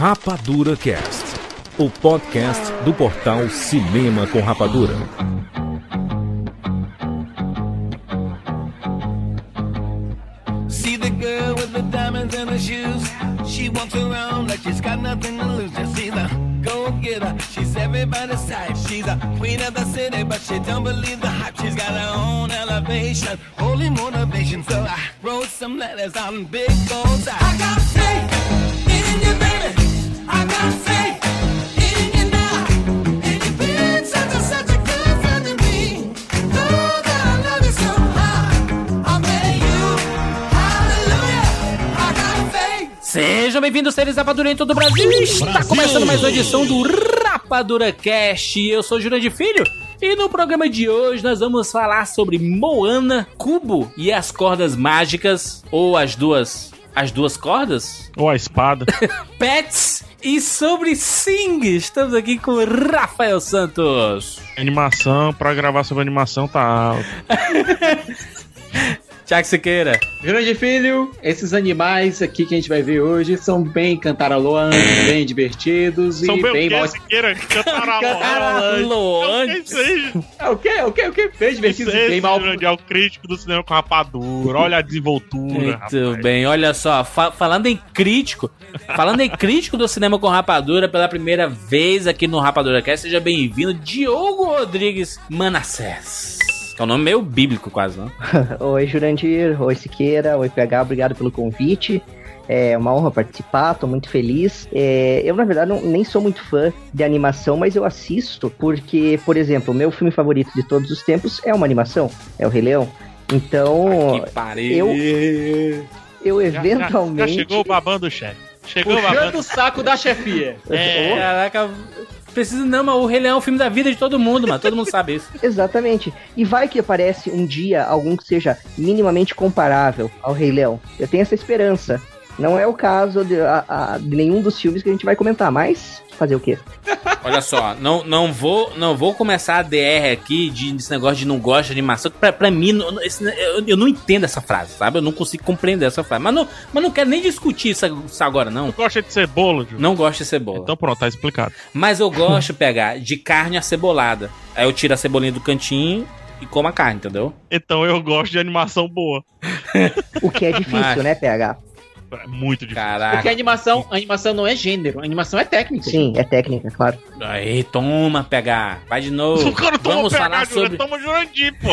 Rapadura Cast, o podcast do portal Cinema com Rapadura. See the girl with the diamonds in her shoes. She walks around like she's got nothing to lose. Just see the go getter. She's everybody's type. She's a queen of the city, but she don't believe the hype. She's got her own elevation, holy motivation. So I wrote some letters on big goals. I got faith in you, baby. Sejam bem-vindos, seres rapadurentos do Brasil. Está Brasil. começando mais uma edição do Rapadura Cast. Eu sou Jurandir Filho. E no programa de hoje nós vamos falar sobre Moana, Cubo e as cordas mágicas, ou as duas as duas cordas? Ou a espada. Pets e sobre Sing. Estamos aqui com Rafael Santos. Animação, para gravar sobre animação tá alto. Tiago Siqueira. Grande filho, esses animais aqui que a gente vai ver hoje são bem cantaroloantes, bem divertidos são e bem, bem mal... Siqueira, cantaroloantes. É o quê? O quê? O quê? Bem divertidos e bem mal... É o crítico do cinema com rapadura, olha a desenvoltura. Muito rapaz. bem, olha só, fa falando em crítico, falando em crítico do cinema com rapadura pela primeira vez aqui no Rapadura Cast, seja bem-vindo, Diogo Rodrigues Manassés. É um nome meio bíblico, quase, não? oi, Jurandir. Oi, Siqueira. Oi, PH. Obrigado pelo convite. É uma honra participar, tô muito feliz. É, eu, na verdade, não, nem sou muito fã de animação, mas eu assisto porque, por exemplo, o meu filme favorito de todos os tempos é uma animação, é o Rei Leão. Então, eu, eu eventualmente... Já, já, já chegou babando o chefe. Chegou Puxando babando. o saco da chefia. É, caraca, Precisa não, mas o Rei Leão é o filme da vida de todo mundo, mano. Todo mundo sabe isso. Exatamente. E vai que aparece um dia algum que seja minimamente comparável ao Rei Leão. Eu tenho essa esperança. Não é o caso de, a, a, de nenhum dos filmes que a gente vai comentar, mas fazer o quê? Olha só, não, não, vou, não vou começar a DR aqui de, desse negócio de não gosto de animação. Pra, pra mim, não, esse, eu, eu, não entendo essa frase, sabe? Eu não consigo compreender essa frase. Mas não, mas não quero nem discutir isso, isso agora, não. Não gosta de cebola, Ju? Não gosto de cebola. Então pronto, tá explicado. Mas eu gosto de pegar de carne acebolada. Aí eu tiro a cebolinha do cantinho e como a carne, entendeu? Então eu gosto de animação boa. o que é difícil, Mas... né, PH? É muito difícil. Caraca. Porque a animação, a animação não é gênero, a animação é técnica. Sim, é técnica, claro. Aí, toma, pegar. Vai de novo. O cara toma Vamos PH, falar sobre... Toma Jurandir, pô.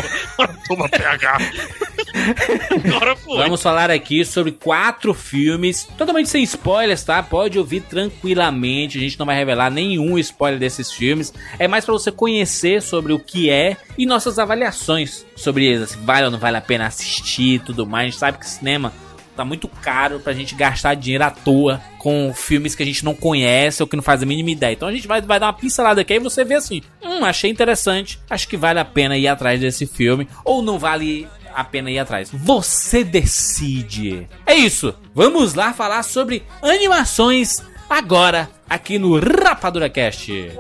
toma pegar. Agora foi. Vamos falar aqui sobre quatro filmes, totalmente sem spoilers, tá? Pode ouvir tranquilamente. A gente não vai revelar nenhum spoiler desses filmes. É mais para você conhecer sobre o que é e nossas avaliações sobre eles. Se vale ou não vale a pena assistir e tudo mais. A gente sabe que cinema tá muito caro pra gente gastar dinheiro à toa com filmes que a gente não conhece ou que não faz a mínima ideia. Então a gente vai, vai dar uma pincelada aqui e você vê assim: hum, achei interessante, acho que vale a pena ir atrás desse filme, ou não vale a pena ir atrás. Você decide. É isso. Vamos lá falar sobre animações agora aqui no Rapadura Cast.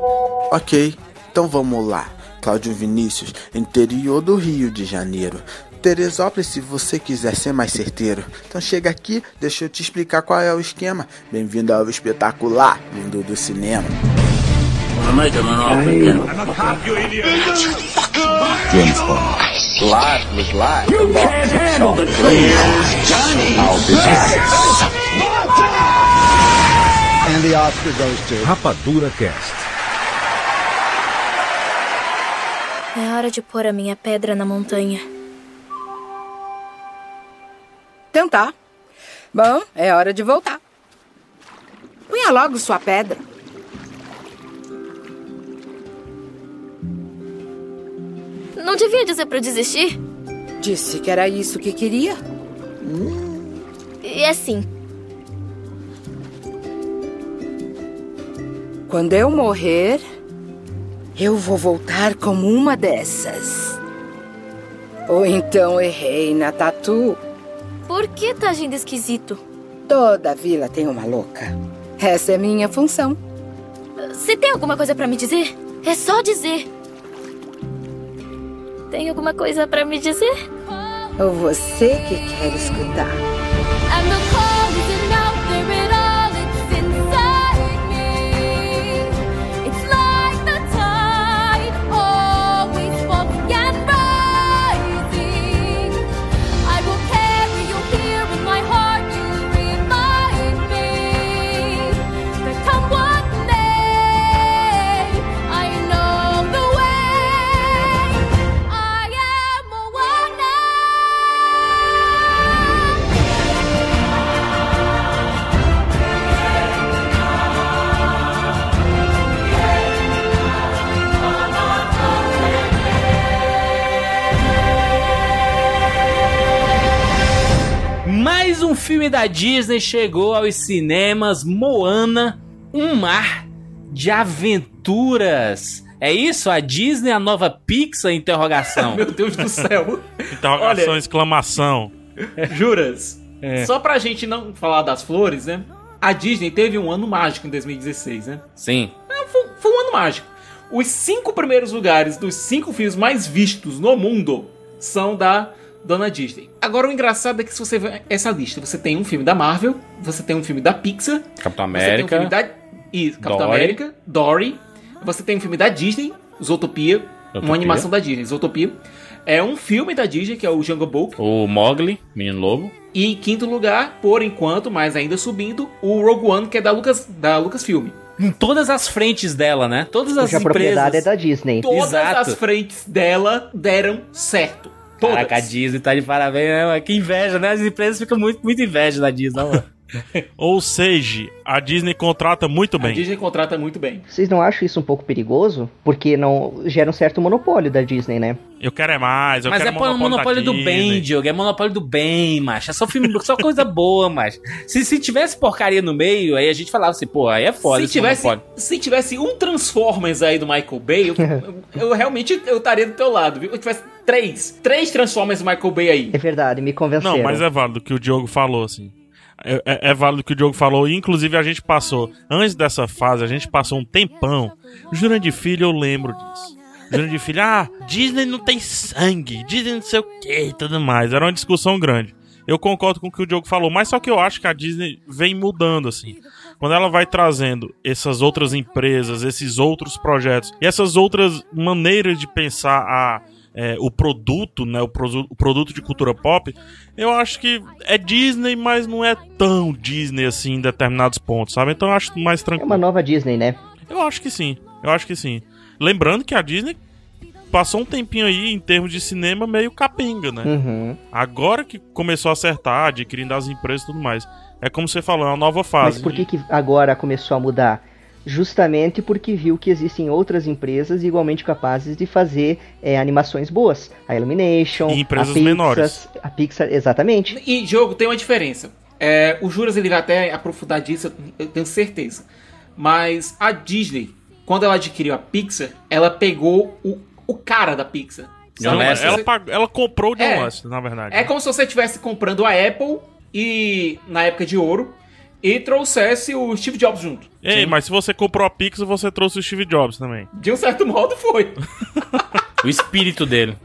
Ok, então vamos lá. Cláudio Vinícius, interior do Rio de Janeiro. Teresópolis, se você quiser ser mais certeiro. Então chega aqui, deixa eu te explicar qual é o esquema. Bem-vindo ao espetacular mundo do cinema. Rapadura Cast. É hora de pôr a minha pedra na montanha. Tentar. Bom, é hora de voltar. Punha logo sua pedra. Não devia dizer para desistir? Disse que era isso que queria. E assim. Quando eu morrer, eu vou voltar como uma dessas. Ou então errei na tatu. Por que tá agindo esquisito? Toda vila tem uma louca. Essa é minha função. Você tem alguma coisa para me dizer? É só dizer. Tem alguma coisa para me dizer? Ou você que quer escutar? Filme da Disney chegou aos cinemas Moana, um mar de aventuras. É isso? A Disney, a nova Pixar? Interrogação. Meu Deus do céu. Interrogação, Olha- exclamação. Juras? É. Só pra gente não falar das flores, né? A Disney teve um ano mágico em 2016, né? Sim. É, Foi, foi um ano mágico. Os cinco primeiros lugares dos cinco filmes mais vistos no mundo são da Dona Disney. Agora o engraçado é que se você ver essa lista, você tem um filme da Marvel, você tem um filme da Pixar, Capitão você tem um filme América. da Isso, Capitão Dory. América, Dory, você tem um filme da Disney, Zootopia, Zootopia. uma animação da Disney, Zootopia. É um filme da Disney que é o Jungle Book. O Mogli, Menino Lobo. E em quinto lugar, por enquanto, mas ainda subindo, o Rogue One, que é da Lucas, da Lucasfilm. Em todas as frentes dela, né? Todas as Cuja propriedade é empresas. da Disney. Todas Exato. as frentes dela deram certo. Todas. Caraca, a Disney tá de parabéns, né? Que inveja, né? As empresas ficam muito, muito inveja da Disney, né, mano? Ou seja, a Disney contrata muito A bem. Disney contrata muito bem. Vocês não acham isso um pouco perigoso? Porque não gera um certo monopólio da Disney, né? Eu quero é mais, eu Mas quero é monopólio, monopólio da do bem. Diogo. É monopólio do bem, macho. É só filme, só coisa boa, macho. Se, se tivesse porcaria no meio, aí a gente falava assim, pô, aí é foda se esse tivesse, monopólio. se tivesse um Transformers aí do Michael Bay, eu, eu- eu realmente eu estaria do teu lado, viu? Se tivesse três, três Transformers do Michael Bay aí. É verdade, me convenceram. Não, mas é válido o que o Diogo falou, assim. É, é- é válido o que o Diogo falou. Inclusive, a gente passou, antes dessa fase, a gente passou um tempão. Jurandir Filho, eu lembro disso. Jurandir Filho, ah, Disney não tem sangue, Disney não sei o que e tudo mais. Era uma discussão grande. Eu concordo com o que o Diogo falou, mas só que eu acho que a Disney vem mudando, assim. Quando ela vai trazendo essas outras empresas, esses outros projetos e essas outras maneiras de pensar a, é, o produto, né, o, produ- o produto de cultura pop, eu acho que é Disney, mas não é tão Disney assim em determinados pontos, sabe? Então eu acho mais É tranquilo. uma nova Disney, né? Eu acho que sim, eu acho que sim. Lembrando que a Disney passou um tempinho aí em termos de cinema meio capenga, né? Uhum. Agora que começou a acertar, adquirindo as empresas e tudo mais. É como você falou, é uma nova fase. Mas por que, que agora começou a mudar? Justamente porque viu que existem outras empresas igualmente capazes de fazer é, animações boas. A Illumination, E empresas a Pixar, menores. A Pixar, exatamente. E jogo tem uma diferença. É, o Juras ele vai até aprofundar disso, eu tenho certeza. Mas a Disney, quando ela adquiriu a Pixar, ela pegou o, o cara da Pixar. Ela, Lasseter. ela, pagou- ela comprou o John É. Lasseter, na verdade. É como se você estivesse comprando a Apple e na época de ouro e trouxesse o Steve Jobs junto. Ei, mas se você comprou a Pixar, você trouxe o Steve Jobs também. De um certo modo foi. O espírito dele.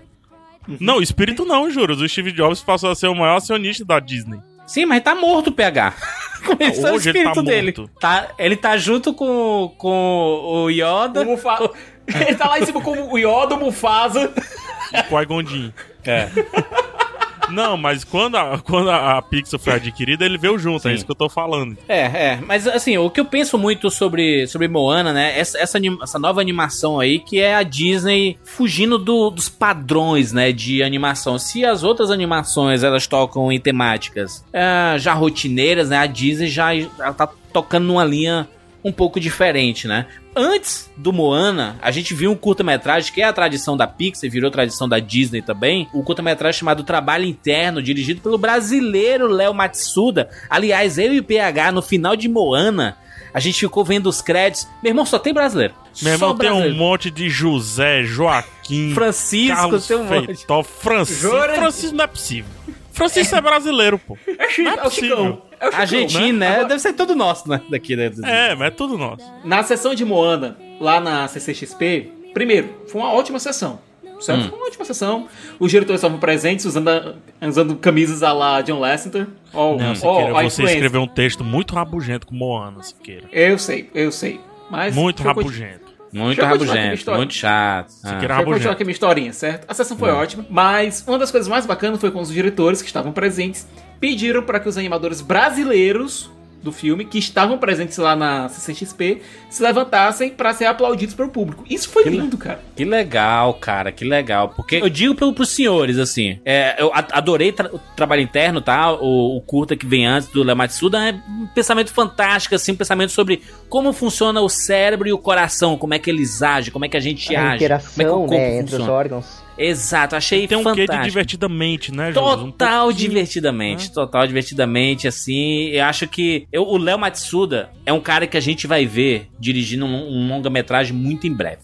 Não, o espírito não, juro. O Steve Jobs passou a ser o maior acionista da Disney. Sim, mas tá morto o PH. Esse é o Hoje ele espírito tá dele. morto. Tá, ele tá junto com, com o Yoda. O Mufa- Ele tá lá em cima com o Yoda, o Mufasa. Com a Gondin. É. Não, mas quando a, quando a Pixar foi adquirida, ele veio junto, é Sim. isso que eu tô falando. É, é. Mas assim, o que eu penso muito sobre, sobre Moana, né? Essa, essa, essa nova animação aí, que é a Disney fugindo do- dos padrões, né? De animação. Se as outras animações elas tocam em temáticas é, já rotineiras, né? A Disney já ela tá tocando numa linha um pouco diferente, né? Antes do Moana, a gente viu um curta-metragem que é a tradição da Pixar, virou tradição da Disney também. Um curta-metragem chamado Trabalho Interno, dirigido pelo brasileiro Léo Matsuda. Aliás, eu e o PH, no final de Moana, a gente ficou vendo os créditos. Meu irmão, só tem brasileiro. Meu Só irmão, tem um monte de José, Joaquim, Francisco, Carlos tem um monte. Feitó, Francisco. Francisco não é possível. Francisco é brasileiro, pô. É, Chico, Não é é o Chicão. possível. É o Chicão. Argentina, né? Agora- Deve ser todo nosso, né? Daqui, né? É, mas é tudo nosso. Na sessão de Moana, lá na CCXP, primeiro, foi uma ótima sessão. Certo? Foi uma ótima sessão. Os diretores estavam presentes, usando, a- usando camisas a lá John Lasseter. Oh, Não, oh, Siqueira, a você escreveu um texto muito rabugento com Moana, Siqueira. Eu sei, eu sei. Mas Muito rabugento. Muito rabugento, muito chato. Ah. Deixa eu continuar aqui a minha historinha, certo? A sessão foi ótima, mas uma das coisas mais bacanas foi quando os diretores que estavam presentes pediram para que os animadores brasileiros do filme, que estavam presentes lá na CCXP, se levantassem para ser aplaudidos pelo público. Isso foi lindo, cara. Que legal, cara, que legal. Porque eu digo pro, pros senhores, assim, é, eu adorei tra- o trabalho interno, tá? O, o curta que vem antes do Léo Matsuda é um pensamento fantástico, assim, um pensamento sobre como funciona o cérebro e o coração, como é que eles agem, como é que a gente a age, como é que o interação corpo né, entre os funciona. órgãos. Exato, achei Tem um fantástico. quê de divertidamente, né? Um Total pouquinho, divertidamente, né? total divertidamente, assim. Eu acho que eu- o Léo Matsuda é um cara que a gente vai ver dirigindo um, um longa-metragem muito em breve,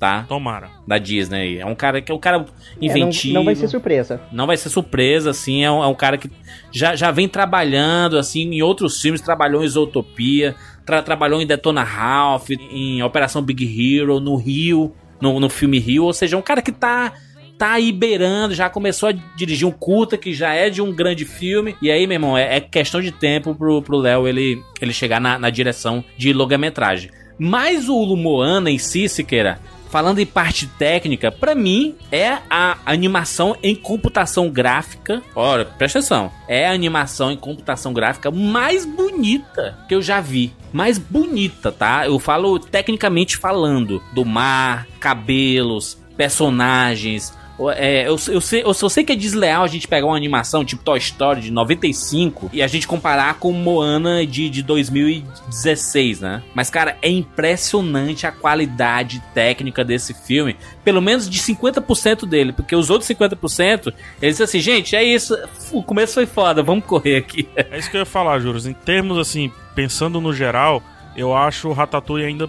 tá? Tomara. Da Disney. É um cara que é um cara É, não, inventivo. não vai ser surpresa. Não vai ser surpresa, assim, é um, é um cara que já, já vem trabalhando, assim, em outros filmes, trabalhou em Zootopia, tra- trabalhou em Detona Ralph, em Operação Big Hero, no Rio, no, no filme Rio, ou seja, é um cara que tá, tá aí beirando, já começou a dirigir um curta, que já é de um grande filme, e aí, meu irmão, é, é questão de tempo pro Léo ele, ele chegar na, na direção de longa-metragem. Mas o Moana em si, Siqueira, Falando em parte técnica, pra mim é a animação em computação gráfica. Olha, presta atenção. É a animação em computação gráfica mais bonita que eu já vi. Mais bonita, tá? Eu falo tecnicamente falando. Do mar, cabelos, personagens. É, eu, eu, sei, eu só sei que é desleal a gente pegar uma animação tipo Toy Story de 95 e a gente comparar com Moana de, de 2016, né? Mas, cara, é impressionante a qualidade técnica desse filme. Pelo menos de 50% dele, porque os outros 50%, eles assim, gente, é isso, o começo foi foda, vamos correr aqui. É isso que eu ia falar, Juros. Em termos, assim, pensando no geral, eu acho o Ratatouille ainda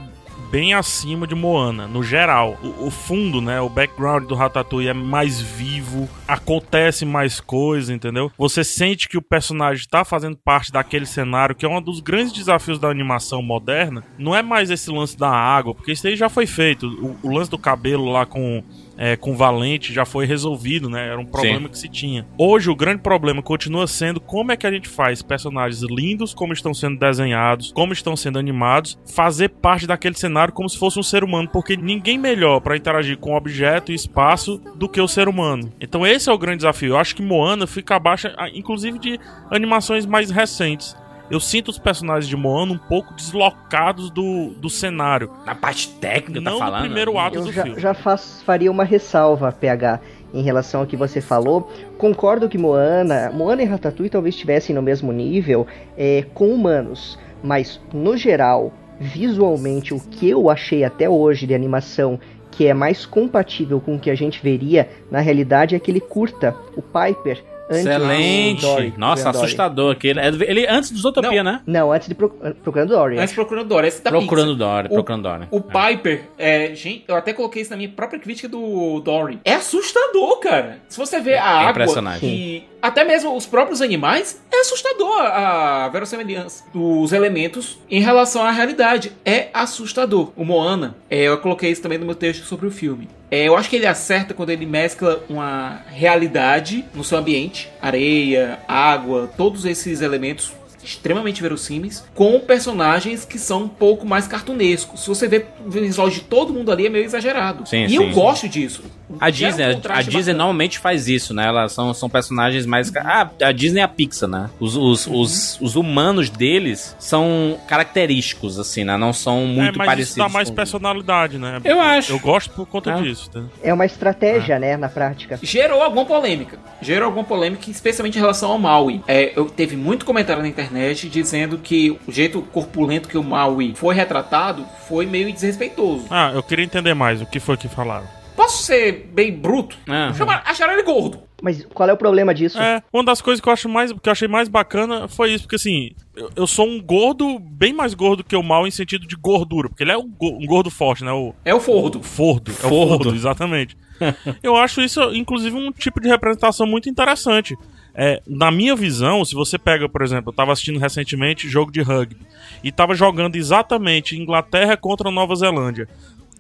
bem acima de Moana, no geral. O, o fundo, né, o background do Ratatouille é mais vivo, acontece mais coisa, entendeu? Você sente que o personagem está fazendo parte daquele cenário, que é um dos grandes desafios da animação moderna. Não é mais esse lance da água, porque isso aí já foi feito. O, o lance do cabelo lá com é, com Valente já foi resolvido, né? Era um problema Sim. que se tinha. Hoje o grande problema continua sendo como é que a gente faz personagens lindos, como estão sendo desenhados, como estão sendo animados, fazer parte daquele cenário como se fosse um ser humano, porque ninguém melhor para interagir com objeto e espaço do que o ser humano. Então esse é o grande desafio. Eu acho que Moana fica abaixo, inclusive de animações mais recentes. Eu sinto os personagens de Moana um pouco deslocados do, do cenário. Na parte técnica, Não tá no falando? primeiro ato Eu do já, filme. já faz- faria uma ressalva, PH, em relação ao que você falou. Concordo que Moana, Moana e Ratatouille talvez estivessem no mesmo nível é, com humanos, mas no geral, visualmente, o que eu achei até hoje de animação que é mais compatível com o que a gente veria na realidade é aquele curta, o Piper. Antes do Excelente. Dory, Nossa, assustador aquele. É do- Ele antes dos Utopia, né? Não, antes de Pro- Procurando Dory. Mas procurando Dory, esse da Procurando Pixar. Dory, O- procurando Dory. O Piper, é, gente, eu até coloquei isso na minha própria crítica do Dory. É assustador, cara. Se você vê a É água impressionante. e até mesmo os próprios animais, é assustador a verossimilhança dos elementos em relação à realidade. É assustador. O Moana, é, eu coloquei isso também no meu texto sobre o filme. É, eu acho que ele acerta quando ele mescla uma realidade no seu ambiente, areia, água, todos esses elementos extremamente verossímeis, com personagens que são um pouco mais cartunescos. Se você vê o visual de todo mundo ali, é meio exagerado. Sim, e sim, eu sim. gosto disso. A um Disney, a- a contraste Disney normalmente faz isso, né? Elas são, são personagens mais. Ah, a Disney é a Pixar, né? Os, os, Uhum. os, os humanos deles são característicos, assim, né? Não são muito é, mas parecidos. isso dá mais com- personalidade, né? Eu acho. Eu gosto por conta É. disso. entendeu? É uma estratégia, né, na prática. Gerou alguma polêmica. Gerou alguma polêmica, especialmente em relação ao Maui. É, eu teve muito comentário na internet dizendo que o jeito corpulento que o Maui foi retratado foi meio desrespeitoso. Ah, eu queria entender mais o que foi que falaram. Posso ser bem bruto? Chamaram- acharam ele gordo. Mas qual é o problema disso? É, uma das coisas que eu acho mais, que eu achei mais bacana foi isso, porque assim, eu, eu sou um gordo, bem mais gordo que o mal em sentido de gordura, porque ele é um, go- um gordo forte, né? O, É o Fordo. o Fordo. É o Fordo. Fordo, exatamente. eu acho isso, inclusive, um tipo de representação muito interessante. É, na minha visão, se você pega, por exemplo, eu tava assistindo recentemente jogo de rugby e tava jogando exatamente Inglaterra contra Nova Zelândia.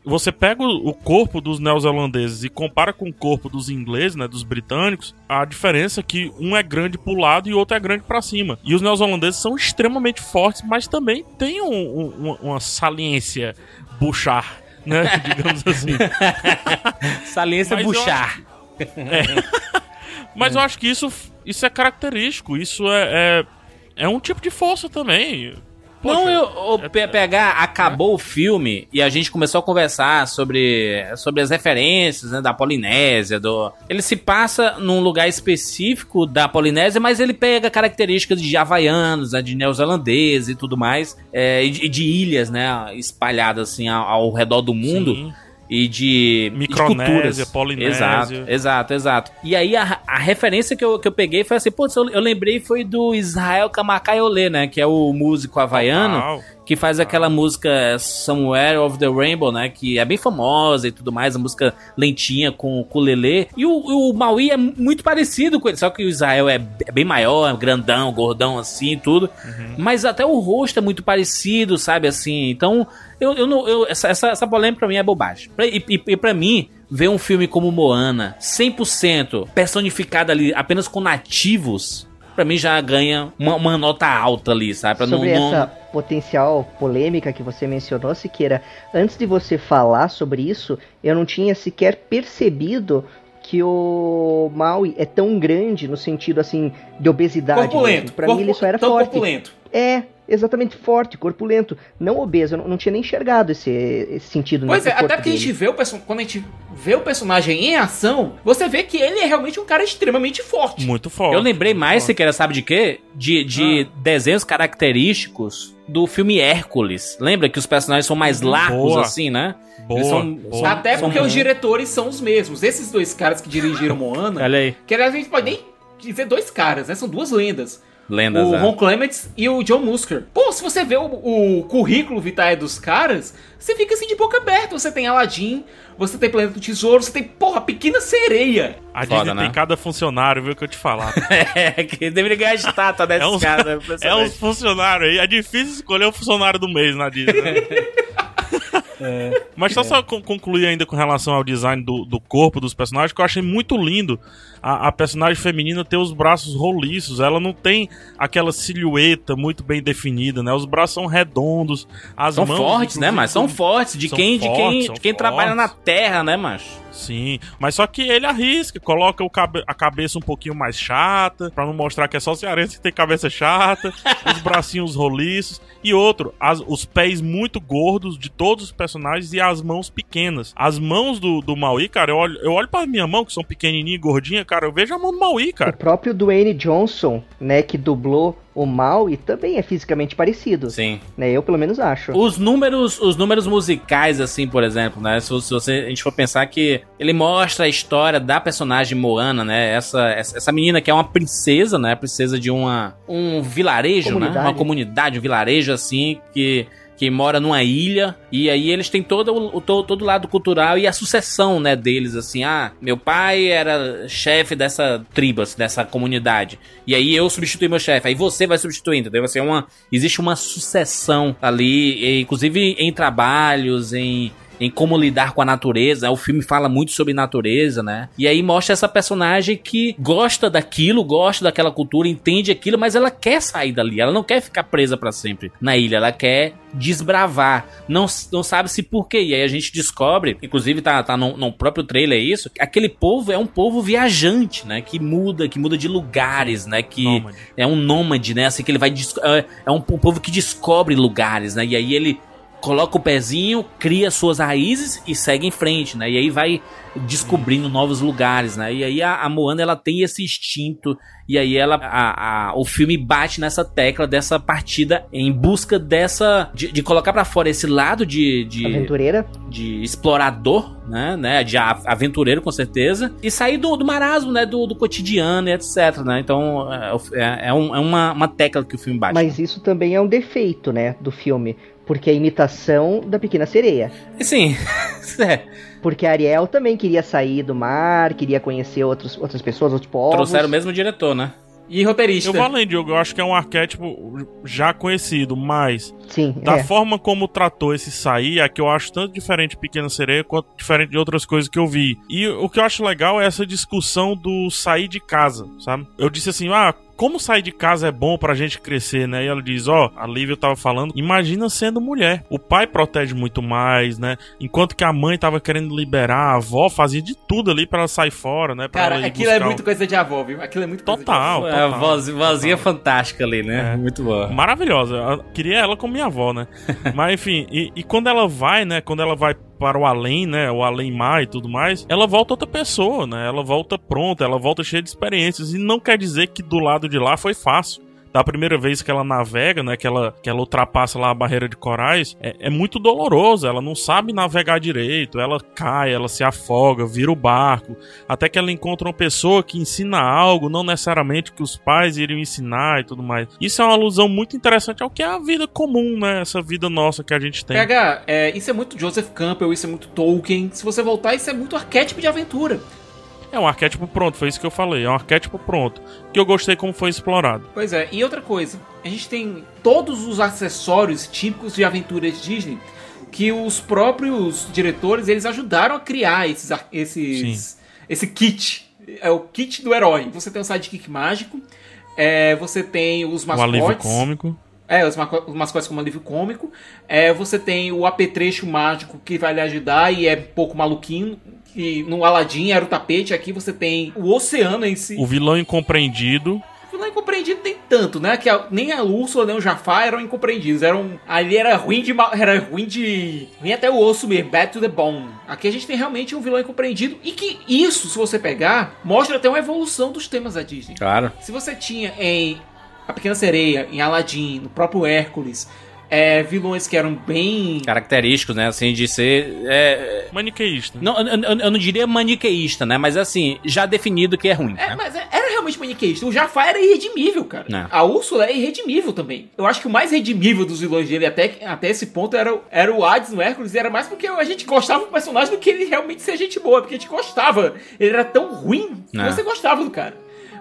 Você pega o corpo dos neozelandeses e compara com o corpo dos ingleses, né, dos britânicos, a diferença é que um é grande pro lado e o outro é grande pra cima. E os neozelandeses são extremamente fortes, mas também tem um- um- uma, saliência buchar, né, digamos assim. Saliência Mas eu buchar. Mas eu acho que isso, isso é característico, isso é, é, é um tipo de força também. Poxa, Não, eu, o é- PH acabou o filme e a gente começou a conversar sobre, sobre as referências né, da Polinésia. Do... Ele se passa num lugar específico da Polinésia, mas ele pega características de havaianos, né, de neozelandeses e tudo mais, é, e, de, de ilhas, né, espalhadas assim ao, ao redor do mundo. Sim. E de, Micronésia, de Polinésia. Exato, exato, exato. E aí a, a referência que eu, que eu peguei foi assim, pô, eu, eu lembrei foi do Israel Kamakayole, né, que é o músico havaiano. Total que faz aquela música Somewhere of the Rainbow, né? Que é bem famosa e tudo mais, a música lentinha com o ukulele. E o, o Maui é muito parecido com ele, só que o Israel é, é bem maior, grandão, gordão assim e tudo. Uhum. Mas até o rosto é muito parecido, sabe? Assim, então eu, eu não. Eu, essa, essa, essa polêmica pra mim é bobagem. E, e, e pra mim, ver um filme como Moana, 100% personificado ali apenas com nativos, pra mim já ganha uma, uma nota alta ali, sabe? Pra Sobre não, essa não... potencial polêmica que você mencionou, Siqueira, antes de você falar sobre isso, eu não tinha sequer percebido que o Maui é tão grande no sentido assim de obesidade. Corpulento. Para mim ele só era forte. Corpulento. É, exatamente forte, corpulento, não obeso. Eu não, não tinha nem enxergado esse, esse sentido. Pois é, até porque dele. a gente vê o quando a gente vê o personagem em ação, você vê que ele é realmente um cara extremamente forte. Muito forte. Eu lembrei mais, se quer sabe de quê? De, de ah. desenhos característicos do filme Hércules. Lembra que os personagens são mais largos boa. assim, né? Boa, são, boa. Até porque são... os diretores são os mesmos. Esses dois caras que dirigiram Moana, Olha aí. que a gente pode nem dizer dois caras, né? São duas lendas. Lendas, o é. Ron Clements e o John Musker. Pô, se você vê o, o currículo vitae dos caras, você fica assim de boca aberta. Você tem Aladdin, você tem Planeta do Tesouro, você tem, porra, Pequena Sereia. A Disney Foda, né? tem cada funcionário, viu, que eu te falar. é, que deveria ganhar estátua desses é uns, caras. É uns funcionários aí. É difícil escolher o funcionário do mês na Disney. Né? É, Mas só, é. só concluir ainda com relação ao design do, do corpo dos personagens, que eu achei muito lindo a, a, personagem feminina ter os braços roliços. Ela não tem aquela silhueta muito bem definida, né? Os braços são redondos, as são mãos... São fortes, né, mas São fortes, de são quem, fortes, de quem, de quem trabalha na terra, né, macho? Sim, mas só que ele arrisca, coloca o cabe a cabeça um pouquinho mais chata, para não mostrar que é só cearense que tem cabeça chata, os bracinhos roliços, e outro, as, os pés muito gordos de todos os personagens e as mãos pequenas. As mãos do, do Maui, cara, eu olho, eu olho pra minha mão, que são pequenininha e gordinha, cara, eu vejo a mão do Maui, cara. O próprio Dwayne Johnson, né, que dublou o mal e também é fisicamente parecido. Sim. Né? Eu pelo menos acho. Os números, os números musicais, assim, por exemplo, né? Se, se você, a gente for pensar que ele mostra a história da personagem Moana, né? Essa, essa menina que é uma princesa, né? Princesa de uma, um vilarejo, né? comunidade. né? Uma comunidade, um vilarejo assim, que que mora numa ilha, e aí eles têm todo o todo, todo lado cultural e a sucessão, né, deles, assim, ah, meu pai era chefe dessa tribo, assim, dessa comunidade, e aí eu substituí meu chefe, aí você vai substituir, entendeu? Uma, existe uma sucessão ali, inclusive em trabalhos, em em como lidar com a natureza. O filme fala muito sobre natureza, né? E aí mostra essa personagem que gosta daquilo, gosta daquela cultura, entende aquilo, mas ela quer sair dali. Ela não quer ficar presa para sempre na ilha. Ela quer desbravar. Não, não sabe se por quê. E aí a gente descobre, inclusive tá, tá no, no próprio trailer isso, aquele povo é um povo viajante, né? Que muda, que muda de lugares, né? Que nômade. é um nômade, né? Assim que ele vai. É, é um povo que descobre lugares, né? E aí ele coloca o pezinho, cria suas raízes e segue em frente, né? E aí vai descobrindo novos lugares, né? E aí a, a Moana ela tem esse instinto e aí ela a, a, o filme bate nessa tecla dessa partida em busca dessa de, de colocar para fora esse lado de, de aventureira, de explorador, né, né, de aventureiro com certeza e sair do, do marasmo, né, do, do cotidiano e etc, né? Então é, é, é, um, é uma, uma tecla que o filme bate. Mas isso também é um defeito, né, do filme porque é a imitação da Pequena Sereia. Sim, é. Porque a Ariel também queria sair do mar, queria conhecer outros, outras pessoas, outros povos. Trouxeram o mesmo diretor, né? E roteirista. Eu vou além, Diogo, eu acho que é um arquétipo já conhecido, mas Sim, da é. forma como tratou esse sair, é que eu acho tanto diferente de Pequena Sereia quanto diferente de outras coisas que eu vi. E o que eu acho legal é essa discussão do sair de casa, sabe? Eu disse assim, ah, como sair de casa é bom pra gente crescer, né? E ela diz, ó, oh, a Lívia tava falando, imagina sendo mulher. O pai protege muito mais, né? Enquanto que a mãe tava querendo liberar, a avó fazia de tudo ali para ela sair fora, né? Pra Cara, aquilo é muito coisa de avó, viu? Aquilo é muito total, coisa de avó. Total, é, a voz, vozinha total. fantástica ali, né? É. Muito boa. Maravilhosa. Eu queria ela como minha avó, né? Mas enfim, e, e quando ela vai, né? Quando ela vai para o além, né? O além mar e tudo mais, ela volta outra pessoa, né? Ela volta pronta, ela volta cheia de experiências. E não quer dizer que do lado de lá foi fácil da primeira vez que ela navega, né? Que ela, que ela ultrapassa lá a barreira de corais, é, é muito doloroso. Ela não sabe navegar direito, ela cai, ela se afoga, vira o barco, até que ela encontra uma pessoa que ensina algo, não necessariamente que os pais iriam ensinar e tudo mais. Isso é uma alusão muito interessante ao que é a vida comum, né? Essa vida nossa que a gente tem. PH, é, isso é muito Joseph Campbell, isso é muito Tolkien. Se você voltar, isso é muito arquétipo de aventura. É um arquétipo pronto, foi isso que eu falei. É um arquétipo pronto. Que eu gostei como foi explorado. Pois é, e outra coisa, a gente tem todos os acessórios típicos de aventuras Disney que os próprios diretores eles ajudaram a criar esses, esses esse kit. É o kit do herói. Você tem o sidekick mágico, é, você tem os mascotes. O alívio cômico. É, os, os mascotes como alívio cômico. É, você tem o apetrecho mágico que vai lhe ajudar e é um pouco maluquinho. E no Aladdin era o tapete, aqui você tem o oceano em si. O vilão incompreendido vilão incompreendido nem tanto, né? Que a, nem a Úrsula nem o Jafar eram incompreendidos. Eram, ali era ruim de. Era ruim de. ruim até o osso mesmo, bad to the bone. Aqui a gente tem realmente um vilão incompreendido. E que isso, se você pegar, mostra até uma evolução dos temas da Disney. Claro. Se você tinha em A Pequena Sereia, em Aladdin, no próprio Hércules é, vilões que eram bem. Característicos, né? Assim, de ser. É... Maniqueísta. Não, eu, eu, eu, não diria maniqueísta, né? Mas assim, já definido que é ruim. É, né? mas é, era realmente maniqueísta. O Jafar era irredimível, cara. Não. É. A Úrsula é irredimível também. Eu acho que o mais redimível dos vilões dele até, até esse ponto era, era o Hades no Hércules. E era mais porque a gente gostava do personagem do que ele realmente ser gente boa. Porque a gente gostava. Ele era tão ruim que é. você gostava do cara.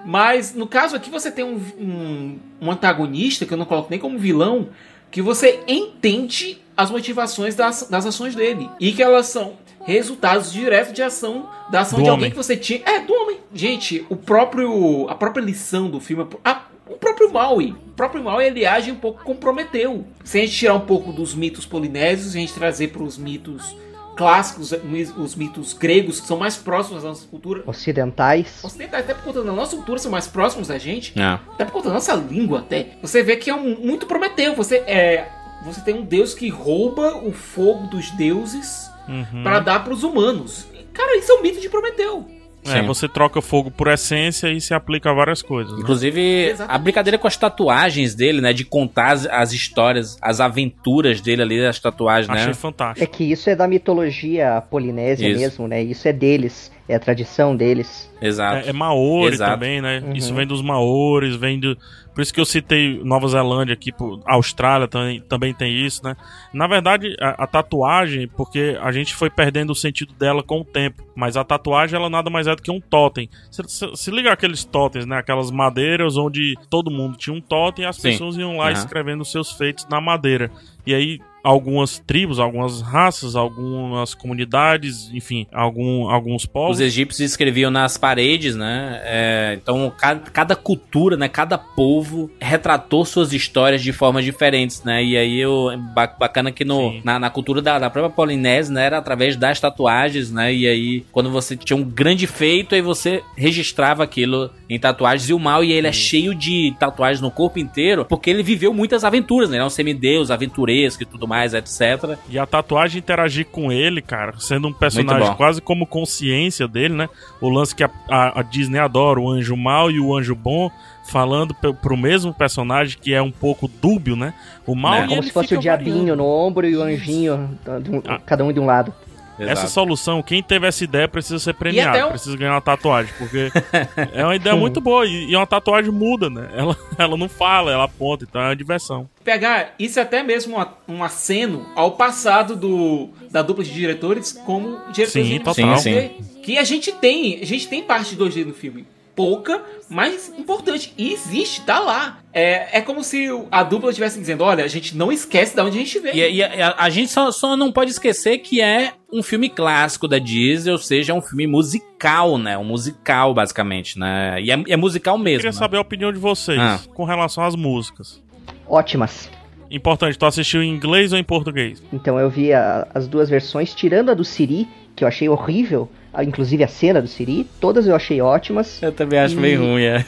Mas no caso aqui você tem um, um, um antagonista, que eu não coloco nem como vilão que você entende as motivações das, das ações dele e que elas são resultados diretos de ação da ação do de homem. alguém que você tinha. É, do homem. Gente, o próprio a própria lição do filme, a, o próprio Maui, o próprio Maui ele age um pouco comprometeu. Se a gente tirar um pouco dos mitos polinésios e a gente trazer para os mitos clássicos, os mitos gregos, que são mais próximos da nossa cultura. Ocidentais. Ocidentais, até por conta da nossa cultura, são mais próximos da gente. É. Até por conta da nossa língua, até. Você vê que é um, muito Prometeu. Você é. Você tem um deus que rouba o fogo dos deuses uhum. para dar para os humanos. Cara, isso é um mito de Prometeu. É, você troca fogo por essência e se aplica a várias coisas. Né? Inclusive, a brincadeira com as tatuagens dele, né? De contar as, as, histórias, as aventuras dele ali, as tatuagens, Achei né? Achei fantástico. É que isso é da mitologia polinésia isso. mesmo, né? Isso é deles, é a tradição deles. Exato. É, é Maori Exato. também, né? Uhum. Isso vem dos Maores, vem do. Por isso que eu citei Nova Zelândia aqui, a Austrália também, também tem isso, né? Na verdade, a, a, tatuagem, porque a gente foi perdendo o sentido dela com o tempo, mas a tatuagem ela nada mais é do que um totem. Se, se, se liga aqueles totens, né? Aquelas madeiras onde todo mundo tinha um totem e as Sim. pessoas iam lá uhum. escrevendo seus feitos na madeira. E aí algumas tribos, algumas raças, algumas comunidades, enfim, algum, alguns povos. Os egípcios escreviam nas paredes, né? É, então, cada, cada, cultura, né? Cada povo retratou suas histórias de formas diferentes, né? E aí, eu, bacana que no, na, na, cultura da, da, própria Polinésia, né? Era através das tatuagens, né? E aí, quando você tinha um grande feito, aí você registrava aquilo em tatuagens. E o mal, e ele é cheio de tatuagens no corpo inteiro, porque ele viveu muitas aventuras, né? Ele é um semideus, aventuresco e tudo mais mais, etc. E a tatuagem interagir com ele, cara, sendo um personagem quase como consciência dele, né? O lance que a, a, a Disney adora, o anjo mal e o anjo bom, falando pro mesmo personagem que é um pouco dúbio, né? O mal é. como se fosse o diabinho variando. no ombro e o anjinho, cada um de um lado. Exato. Essa solução, quem teve essa ideia precisa ser premiado, um... precisa ganhar uma tatuagem, porque é uma ideia muito boa e, e uma tatuagem muda, né? Ela, ela não fala, ela aponta, então é uma diversão. Pegar isso é até mesmo uma, um aceno ao passado do, da dupla de diretores como diretores sim, de total. Sim, sim. Que a gente tem, a gente tem parte de 2D no filme pouca, mas importante. E existe, tá lá. É, é como se a dupla estivesse dizendo: olha, a gente não esquece de onde a gente veio. E, e a, a, gente só, só não pode esquecer que é um filme clássico da Disney, ou seja, é um filme musical, né? Um musical, basicamente, né? E é, é musical mesmo. Eu queria né? saber a opinião de vocês ah. com relação às músicas. Ótimas. Importante, tu assistiu em inglês ou em português? Então eu vi a, as duas versões, tirando a do Siri, que eu achei horrível inclusive a cena do Siri, todas eu achei ótimas. Eu também acho e... meio ruim, é.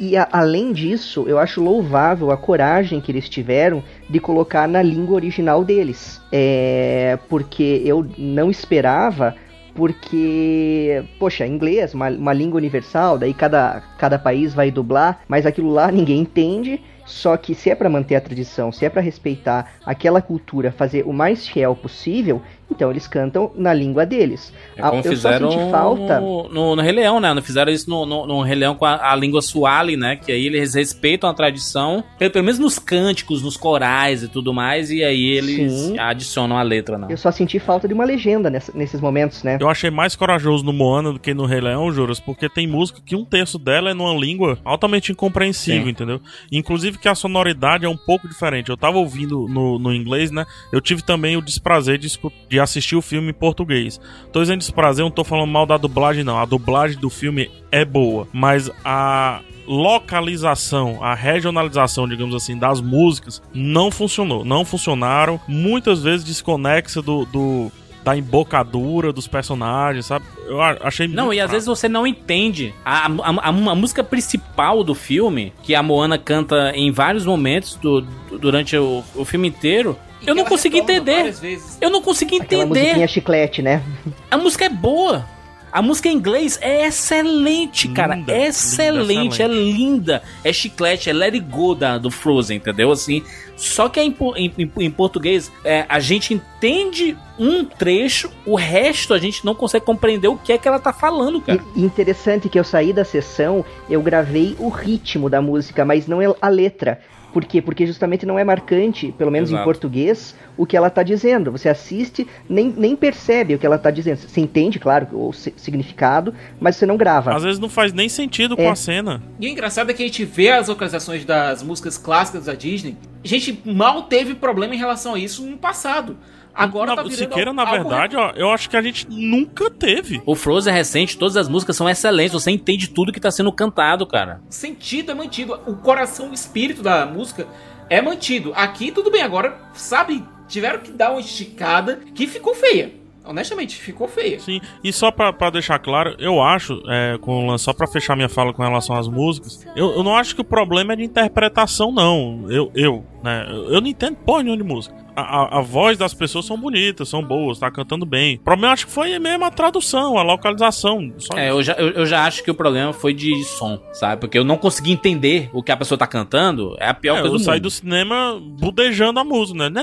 E a, além disso, eu acho louvável a coragem que eles tiveram de colocar na língua original deles. É, porque eu não esperava porque, poxa, inglês, uma, uma língua universal, daí cada, cada país vai dublar, mas aquilo lá ninguém entende. Só que se é para manter a tradição, se é para respeitar aquela cultura, fazer o mais fiel possível, então eles cantam na língua deles. É como eu fizeram só falta no, no, no, Rei Leão, né? Não fizeram isso no, no, no Rei Leão com a, a, língua suali, né? Que aí eles respeitam a tradição, pelo, pelo menos nos cânticos, nos corais e tudo mais, e aí eles Sim. adicionam a letra, não. Eu só senti falta de uma legenda nessa, nesses momentos, né? Eu achei mais corajoso no Moana do que no Rei Leão, Juras, porque tem música que um terço dela é numa língua altamente incompreensível, Sim. entendeu? Inclusive que a sonoridade é um pouco diferente. Eu tava ouvindo no, no inglês, né? Eu tive também o desprazer de, de assistir o filme em português. Tô dizendo desprazer, não tô falando mal da dublagem, não. A dublagem do filme é boa, mas a localização, a regionalização, digamos assim, das músicas não funcionou. Não funcionaram. Muitas vezes desconexa do, do da embocadura dos personagens, sabe? Eu achei Não, e às vezes você não entende. A, a, a, a, música principal do filme, que a Moana canta em vários momentos do, durante o, o filme inteiro, eu não consegui entender. Eu não consegui entender. Aquela musiquinha chiclete, né? A música é boa. A música em inglês é excelente, cara. Linda, excelente, linda, é linda. É chiclete, é Let It Go da, do Frozen, entendeu? Assim. Só que em, em, em português, é, a gente entende um trecho, o resto a gente não consegue compreender o que é que ela tá falando, cara. E, interessante que eu saí da sessão, eu gravei o ritmo da música, mas não a letra. Por quê? Porque justamente não é marcante, pelo menos Exato. em português, o que ela está dizendo. Você assiste, nem, nem percebe o que ela está dizendo. Você entende, claro, o significado, mas você não grava. Às vezes não faz nem sentido é. com a cena. E o engraçado é que a gente vê as localizações das músicas clássicas da Disney. A gente mal teve problema em relação a isso no passado. Agora na, tá Siqueira, na verdade, ó, eu acho que a gente nunca teve. O Frozen é recente, todas as músicas são excelentes, você entende tudo que tá sendo cantado, cara. O sentido é mantido, o coração, o espírito da música é mantido. Aqui tudo bem, agora, sabe, tiveram que dar uma esticada que ficou feia. Honestamente, ficou feia. Sim, e só pra, pra deixar claro, eu acho, é, com, só pra fechar minha fala com relação às músicas, eu, eu não acho que o problema é de interpretação, não. Eu, eu né, eu não entendo porra nenhuma de música a, a, voz das pessoas são bonitas, são boas, tá cantando bem. O problema acho que foi mesmo a tradução, a localização. é, eu já, eu, eu, já acho que o problema foi de som, sabe? Porque eu não consegui entender o que a pessoa tá cantando. É a pior é, coisa do mundo. Eu saí do cinema budejando a música, né?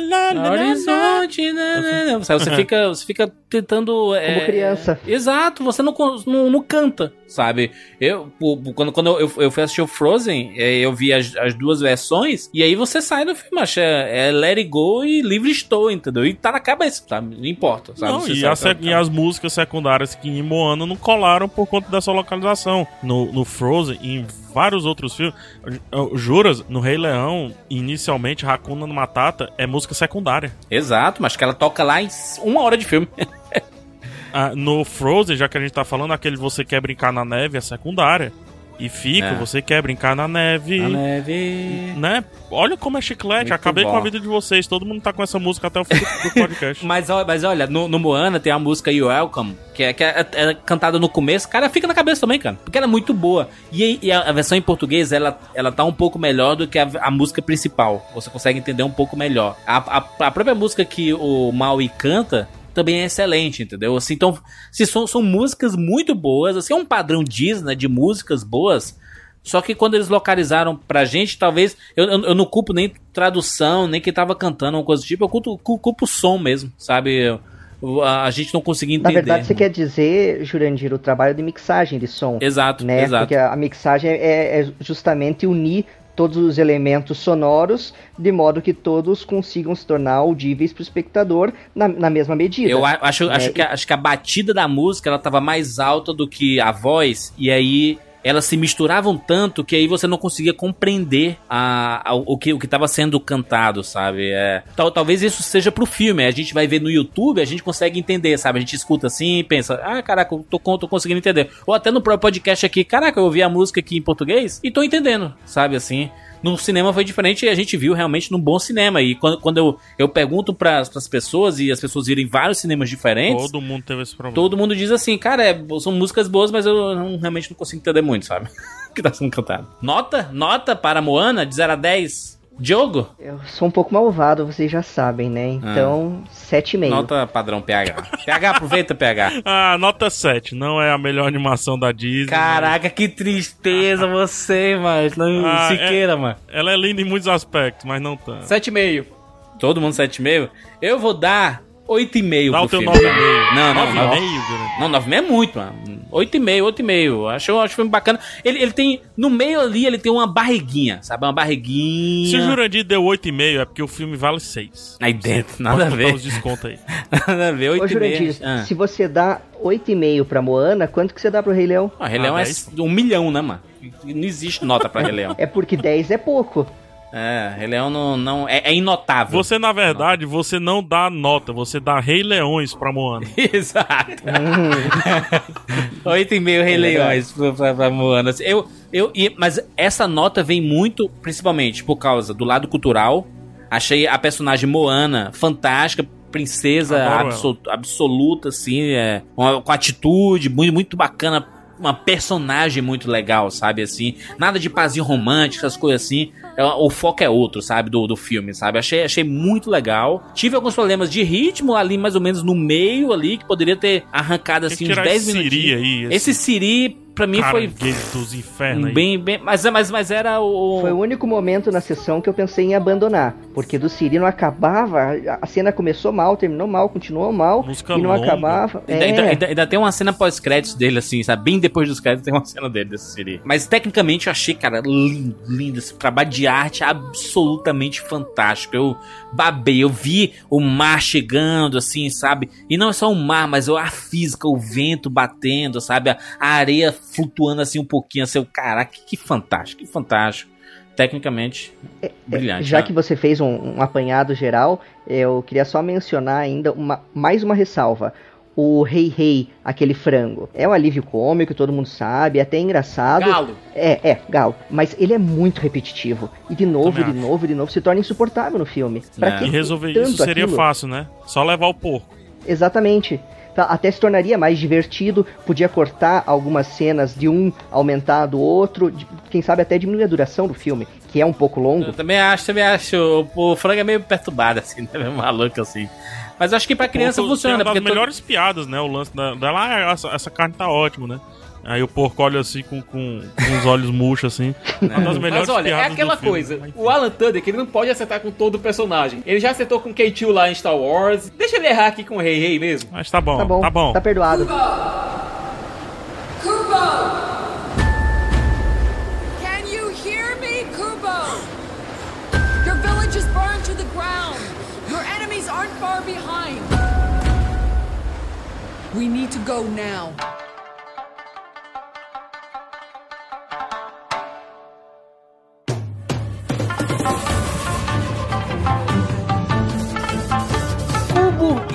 Horizonte, né, né, né. Você fica, você fica tentando. É, Como criança. Exato, você não, não, não canta, sabe? Eu, quando, quando eu, eu fui assistir o Frozen, é, eu vi as, as duas versões, e aí você sai do filme, acha é Let It Go e livre estou, entendeu? E tá na cabeça, tá? Não importa, sabe? Não, e, a e, as músicas secundárias que em Moana não colaram por conta dessa localização. No, no Frozen em vários outros filmes. Juras, no Rei Leão, inicialmente, Hakuna Matata é música secundária. Exato, mas que ela toca lá em uma hora de filme. ah, no Frozen, já que a gente tá falando, aquele Você Quer Brincar na Neve é secundária. E fica, é. você quer brincar na neve. Na neve. Né? Olha como é chiclete. Muito Acabei bom. com a vida de vocês. Todo mundo tá com essa música até o fim do podcast. mas, mas olha, no, no, Moana tem a música You Welcome, que, é, que é, é, cantada no começo. Cara, fica na cabeça também, cara. Porque ela é muito boa. E, e a, a, versão em português, ela, ela tá um pouco melhor do que a, a música principal. Você consegue entender um pouco melhor. A, a, a própria música que o Maui canta também é excelente, entendeu? Assim, então, se são, são músicas muito boas, assim, é um padrão Disney né, de músicas boas. Só que quando eles localizaram pra gente, talvez. Eu, eu, eu não culpo nem tradução, nem quem tava cantando, uma coisa do tipo, eu culpo, culpo o som mesmo, sabe? a gente não conseguia entender. Na verdade, você quer dizer, Jurandir, o trabalho de mixagem de som. Exato, né? exato. Porque a mixagem é, é justamente unir todos os elementos sonoros, de modo que todos consigam se tornar audíveis para o espectador na, na, mesma medida. Eu acho, né? acho, que, acho que a batida da música ela estava mais alta do que a voz, e aí elas se misturavam tanto que aí você não conseguia compreender a, a o que o estava sendo cantado, sabe? É, tal, talvez isso seja pro filme. A gente vai ver no YouTube, a gente consegue entender, sabe? A gente escuta assim e pensa, ah, caraca, eu tô, tô conseguindo entender. Ou até no próprio podcast aqui, caraca, eu ouvi a música aqui em português e tô entendendo, sabe? Assim no cinema foi diferente e a gente viu realmente num bom cinema. E quando, quando eu, eu pergunto para as pessoas e as pessoas viram em vários cinemas diferentes. Todo mundo teve esse problema. Todo mundo diz assim, cara, é, são músicas boas, mas eu não, realmente não consigo entender muito, sabe? que tá sendo cantado. Nota? Nota para Moana de 0 a 10? Diogo? Eu sou um pouco malvado, vocês já sabem, né? Então, ah. 7,5. Nota padrão PH. PH, aproveita, PH. Ah, nota 7. Não é a melhor animação da Disney. Caraca, que tristeza você, mano. Não, ah, Siqueira, é, mano. Ela é linda em muitos aspectos, mas não tanto. 7,5. Todo mundo 7,5? Eu vou dar 8,5 Dá o teu 9,5. Não, não, 9,5. Não, 9,5 é muito, mano. 8,5, 8,5. Acho, acho filme bacana. Ele, ele tem, no meio ali, ele tem uma barriguinha, sabe? Uma barriguinha. Se o Jurandir deu 8,5 é porque o filme vale 6. Aí dentro, nada a ver. os descontos aí. nada a ver, 8,5. Ô, Jurandir, ah. se você dá 8,5 pra Moana, quanto que você dá pro Rei Leão? O Rei Leão ah, é um milhão, né, mano? Não existe nota pra Rei Leão. é porque 10 é pouco. É, Rei Leão não, não é, é, inotável. Você, na verdade, você não dá nota, você dá Rei Leões pra Moana. Exato. Oito e meio Rei é Leões pra, pra, Moana. Eu, eu, mas essa nota vem muito, principalmente, por causa do lado cultural. Achei a personagem Moana fantástica, princesa absol, absoluta, assim, é, com atitude muito, muito bacana uma personagem muito legal, sabe? Assim, nada de pazinho romântico, essas coisas assim. É, o foco é outro, sabe? Do, do filme, sabe? Achei, achei muito legal. Tive alguns problemas de ritmo ali, mais ou menos no meio ali, que poderia ter arrancado assim uns 10 minutos. Aí, esse... esse Siri pra mim foi. dos infernos. Bem, bem, mas, mas, mas era o. Foi o único momento na sessão que eu pensei em abandonar. Porque do Siri não acabava. A cena começou mal, terminou mal, continuou mal. Música e não longa. acabava. É. Ainda, ainda, ainda, tem uma cena pós-créditos dele, assim, sabe? Bem depois dos créditos tem uma cena dele desse Siri. Mas tecnicamente eu achei, cara, lindo, lindo. Esse trabalho de arte absolutamente fantástico. Eu babei, eu vi o mar chegando, assim, sabe? E não é só o mar, mas a física, o vento batendo, sabe? A, areia flutuando assim um pouquinho, assim, caraca, que, que fantástico, que fantástico. Tecnicamente, é, é brilhante. Já né? que você fez um, um, apanhado geral, eu queria só mencionar ainda uma, mais uma ressalva. O Rei Rei, aquele frango. É um alívio cômico, todo mundo sabe, é até engraçado. Galo. É, é, galo. Mas ele é muito repetitivo. E de novo, de novo, de novo, se torna insuportável no filme. Pra é. que e resolver isso seria aquilo? fácil, né? Só levar o porco. Exatamente. Tá, até se tornaria mais divertido, podia cortar algumas cenas de um aumentar do outro, de, quem sabe até diminuir a duração do filme, que é um pouco longo. Eu também acho, também acho. O, o frango é meio perturbado, assim, né? meio maluco, assim. Mas acho que pra criança Pô, funciona. Tem uma das melhores piadas, né? O lance dela, ah, essa, essa carne tá ótimo, né? Aí o porco olha assim com, com, com os olhos murchos, assim. Uma das melhores Mas olha, é aquela coisa. O Alan Tudyk, ele não pode acertar com todo o personagem. Ele já acertou com K2 lá em Star Wars. Deixa ele errar aqui com o Rei Rei mesmo. Mas tá bom, tá bom. Tá, bom. tá perdoado. Can We need to go now.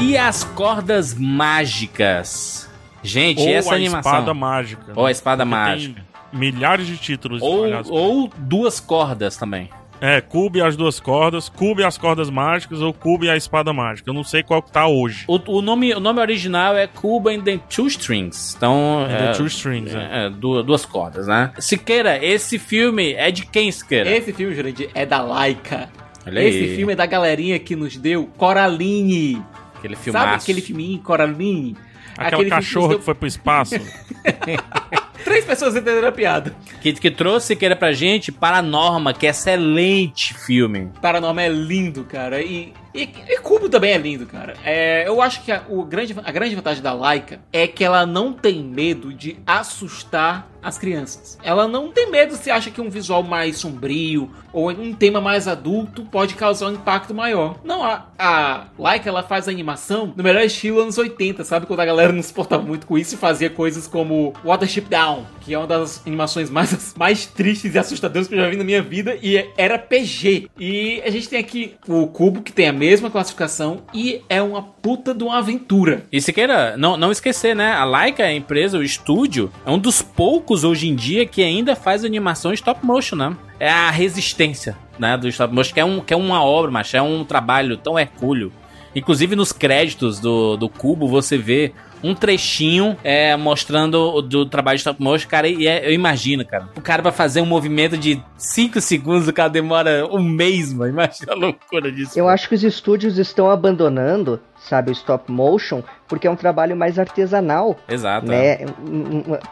E as cordas mágicas. Gente, ou essa a animação. espada mágica. Ou a espada mágica. milhares de títulos. Ou, ou duas cordas também. É, Cube e as duas cordas, Cube e as cordas mágicas ou Cube e a espada mágica. Eu não sei qual que tá hoje. O, o nome, o nome original é Cube and the Two Strings. Então, and é, the Two Strings, é. é duas, duas, cordas, né? Siqueira, esse filme é de quem, Siqueira? Esse filme, Jurandir, é da Laika. Olha esse aí. filme é da galerinha que nos deu Coraline. Aquele filmaço. Sabe aquele filminho, Coraline? Aquele Aquele cachorro que, deu... que foi pro espaço. Três pessoas entenderam a piada. Que, que trouxe que era pra gente Paranorma, que é excelente filme. Paranorma é lindo, cara. E e, e Cubo também é lindo, cara. É, eu acho que a, o grande, a grande vantagem da Laika é que ela não tem medo de assustar as crianças. Ela não tem medo se acha que um visual mais sombrio ou um tema mais adulto pode causar um impacto maior. Não, a, a Laika ela faz a animação no melhor estilo anos 80, sabe? Quando a galera não se portava muito com isso e fazia coisas como Watership Down, que é uma das animações mais, mais tristes e assustadoras que eu já vi na minha vida e era PG. E a gente tem aqui o Cubo, que tem a mesma classificação e é uma puta de uma aventura. E se queira não, não esquecer, né? A Laika, a empresa, o estúdio, é um dos poucos hoje em dia que ainda faz animação stop motion, né? É a resistência, né? Do stop motion, que é, um, que é uma obra, mas é um trabalho tão hercúleo. Inclusive nos créditos do, do Cubo você vê um trechinho é, mostrando o do trabalho de stop motion, cara, e é, eu imagino, cara. O cara pra fazer um movimento de 5 segundos, o cara demora um mês, mano. Imagina a loucura disso. Eu acho que os estúdios estão abandonando sabe, o stop motion, porque é um trabalho mais artesanal. Exato. Né?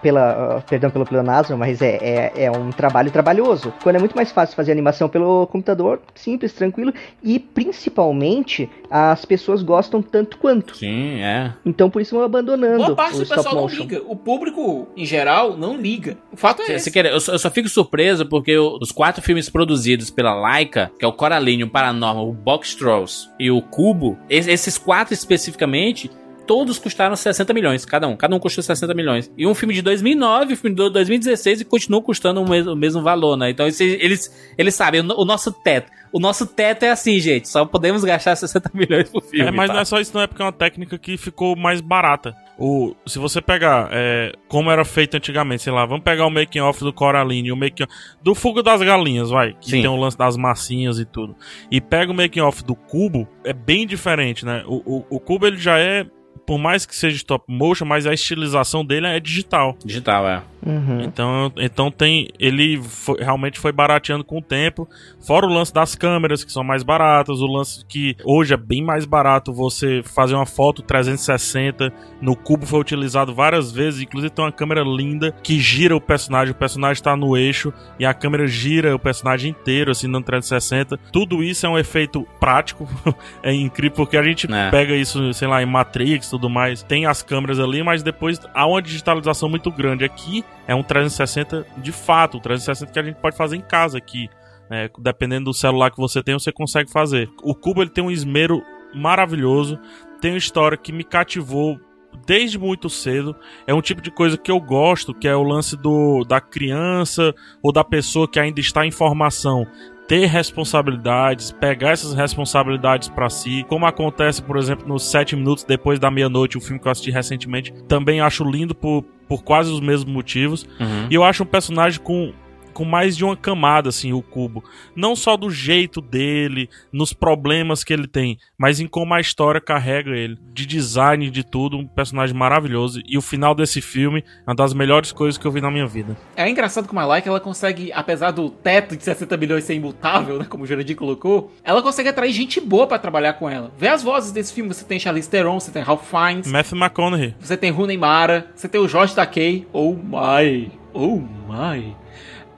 Pela, perdão pelo pleonasmo, mas é, é, é, um trabalho trabalhoso. Quando é muito mais fácil fazer animação pelo computador, simples, tranquilo, e principalmente as pessoas gostam tanto quanto. Sim, é. Então por isso vão abandonando. Boa parte o do pessoal motion. não liga. O público, em geral, não liga. O fato é Cê, esse. Quer, eu, só, eu só fico surpreso porque os quatro filmes produzidos pela Laika, que é o Coraline, o Paranormal, o Box Trolls e o Cubo, esses quatro especificamente, todos custaram 60 milhões, cada um. Cada um custou 60 milhões. E um filme de 2009, um filme de 2016 e continua custando o mesmo, o mesmo valor, né? Então eles, eles, eles sabem, o, nosso teto. O nosso teto é assim, gente. Só podemos gastar 60 milhões por filme. É, mas tá? não é só isso, não. É porque é uma técnica que ficou mais barata. O, se você pegar é, como era feito antigamente, sei lá, vamos pegar o making off do Coraline, o making do Fuga das Galinhas, vai, que Sim. tem o lance das massinhas e tudo. E pega o making off do Cubo, é bem diferente, né? O, o, o Cubo ele já é por mais que seja stop motion, mas a estilização dele é digital. Digital, é. Uhum. Então, então tem. Ele foi, realmente foi barateando com o tempo. Fora o lance das câmeras, que são mais baratas. O lance que hoje é bem mais barato você fazer uma foto 360. No cubo foi utilizado várias vezes. Inclusive tem uma câmera linda que gira o personagem. O personagem está no eixo e a câmera gira o personagem inteiro, assim, no 360. Tudo isso é um efeito prático. é incrível, porque a gente é. pega isso, sei lá, em Matrix tudo mais. Tem as câmeras ali, mas depois há uma digitalização muito grande. Aqui é um 360 de fato, um 360 que a gente pode fazer em casa aqui. Né? Dependendo do celular que você tem, você consegue fazer. O Cubo ele tem um esmero maravilhoso, tem uma história que me cativou desde muito cedo. É um tipo de coisa que eu gosto, que é o lance do da criança ou da pessoa que ainda está em formação ter responsabilidades, pegar essas responsabilidades para si, como acontece, por exemplo, nos Sete Minutos Depois da Meia-Noite, um filme que eu assisti recentemente, também acho lindo por, por quase os mesmos motivos. Uhum. E eu acho um personagem com com mais de uma camada, assim, o Cubo. Não só do jeito dele, nos problemas que ele tem, mas em como a história carrega ele. De design, de tudo, um personagem maravilhoso. E o final desse filme é uma das melhores coisas que eu vi na minha vida. É engraçado como a Like, ela consegue, apesar do teto de 60 bilhões ser imutável, né, como o Jurandir colocou, ela consegue atrair gente boa para trabalhar com ela. Vê as vozes desse filme, você tem Charlize Theron, você tem Ralph Fiennes. Matthew McConaughey. Você tem Rooney Mara, você tem o Josh Takei. Oh my, oh my.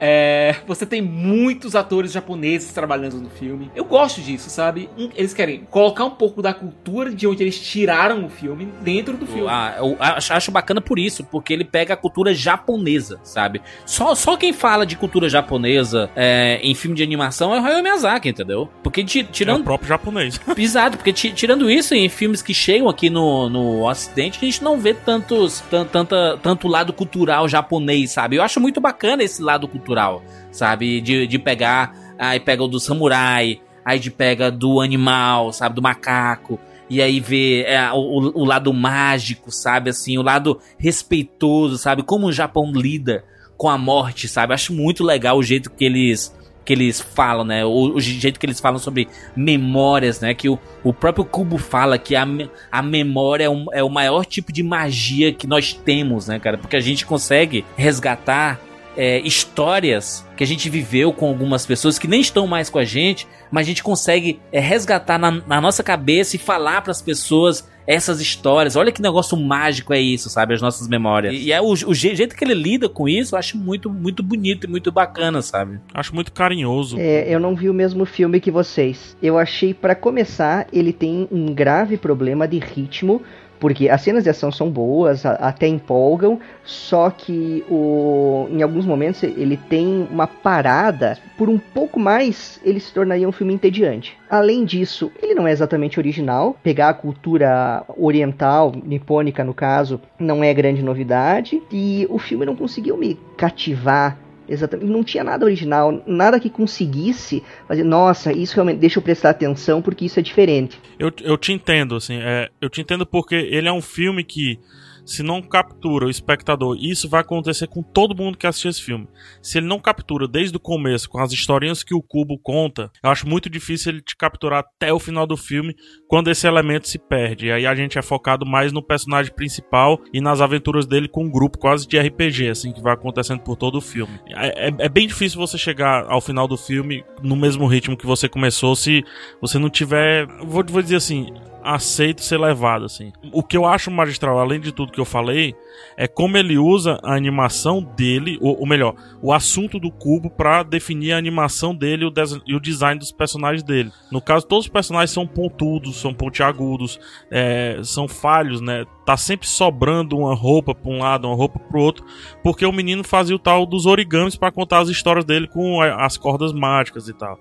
É, você tem muitos atores japoneses trabalhando no filme. Eu gosto disso, sabe? Eles querem colocar um pouco da cultura de onde eles tiraram o filme dentro do filme. Ah, eu acho, bacana por isso, porque ele pega a cultura japonesa, sabe? Só, só quem fala de cultura japonesa é, em filme de animação é o Hayao Miyazaki, entendeu? Porque tirando. É o próprio japonês. Exato, porque tirando isso, em filmes que chegam aqui no, no Ocidente, a gente não vê tantos, tanta, tanto lado cultural japonês, sabe? Eu acho muito bacana esse lado cultural cultural, sabe? De, de pegar, aí pega o do samurai, aí de pega do animal, sabe? Do macaco. E aí ver é, o, o lado mágico, sabe? Assim, o lado respeitoso, sabe? Como o Japão lida com a morte, sabe? Acho muito legal o jeito que eles que eles falam, né? O, o, jeito que eles falam sobre memórias, né? Que o, o próprio Kubo fala que a, a memória é, um, é o maior tipo de magia que nós temos, né, cara? Porque a gente consegue resgatar é, histórias que a gente viveu com algumas pessoas que nem estão mais com a gente, mas a gente consegue é, resgatar na, na, nossa cabeça e falar para as pessoas essas histórias. Olha que negócio mágico é isso, sabe? As nossas memórias. E, e é o, o, jeito que ele lida com isso, eu acho muito, muito bonito e muito bacana, sabe? Acho muito carinhoso. É, eu não vi o mesmo filme que vocês. Eu achei, para começar, ele tem um grave problema de ritmo porque as cenas de ação são boas, até empolgam, só que o, em alguns momentos ele tem uma parada, por um pouco mais ele se tornaria um filme entediante. Além disso, ele não é exatamente original, pegar a cultura oriental, nipônica no caso, não é grande novidade, e o filme não conseguiu me cativar Exatamente. Não tinha nada original, nada que conseguisse fazer, nossa, isso realmente deixa eu prestar atenção porque isso é diferente. Eu, eu te entendo, assim, é, eu te entendo porque ele é um filme que se não captura o espectador, e isso vai acontecer com todo mundo que assistir esse filme. Se ele não captura desde o começo, com as historinhas que o Cubo conta, eu acho muito difícil ele te capturar até o final do filme, quando esse elemento se perde. E aí a gente é focado mais no personagem principal e nas aventuras dele com um grupo quase de RPG, assim, que vai acontecendo por todo o filme. É, é, é bem difícil você chegar ao final do filme no mesmo ritmo que você começou, se você não tiver. Vou, vou dizer assim, aceito ser levado, assim. O que eu acho magistral, além de tudo que eu falei, é como ele usa a animação dele, ou, ou melhor, o assunto do cubo para definir a animação dele o e o design dos personagens dele. No caso, todos os personagens são pontudos, são pontiagudos, é, são falhos, né? Tá sempre sobrando uma roupa para um lado, uma roupa para o outro, porque o menino fazia o tal dos origamis para contar as histórias dele com as cordas mágicas e tal.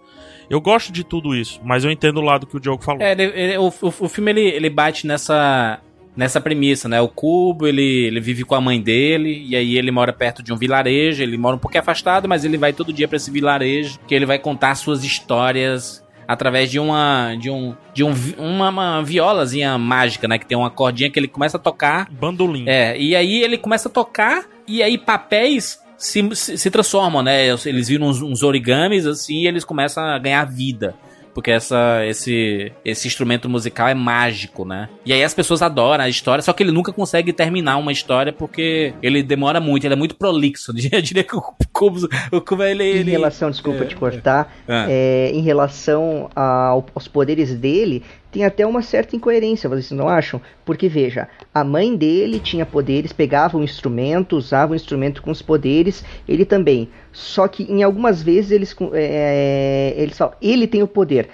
Eu gosto de tudo isso, mas eu entendo o lado que o Diogo falou. É, ele, ele, o, o, filme ele, ele bate nessa nessa premissa, né? O Cubo, ele, ele vive com a mãe dele, e aí ele mora perto de um vilarejo, ele mora um pouco afastado, mas ele vai todo dia para esse vilarejo, que ele vai contar suas histórias através de uma de um de um, uma, uma violazinha mágica, né, que tem uma cordinha que ele começa a tocar, bandolim. É, e aí ele começa a tocar e aí papéis se, se, se transformam, né? Eles viram uns, uns origamis assim e eles começam a ganhar vida porque essa, esse, esse instrumento musical é mágico, né? E aí as pessoas adoram a história, só que ele nunca consegue terminar uma história porque ele demora muito, ele é muito prolixo. Eu diria que o Cubo, o Cubo ele, ele... Em relação, desculpa é, te cortar, é. É, em relação ao, aos poderes dele, tem até uma certa incoerência, vocês não acham? Porque veja, a mãe dele tinha poderes, pegava um instrumento, usava o um instrumento com os poderes, ele também. Só que em algumas vezes eles, é, eles falam, ele tem o poder,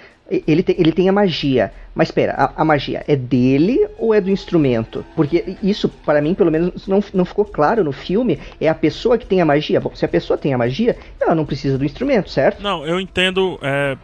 ele tem, ele tem a magia. Mas espera, a, a, magia é dele ou é do instrumento? Porque isso, para mim, pelo menos, não, não ficou claro no filme. É a pessoa que tem a magia. Bom, se a pessoa tem a magia, ela não precisa do instrumento, certo? Não, eu entendo. É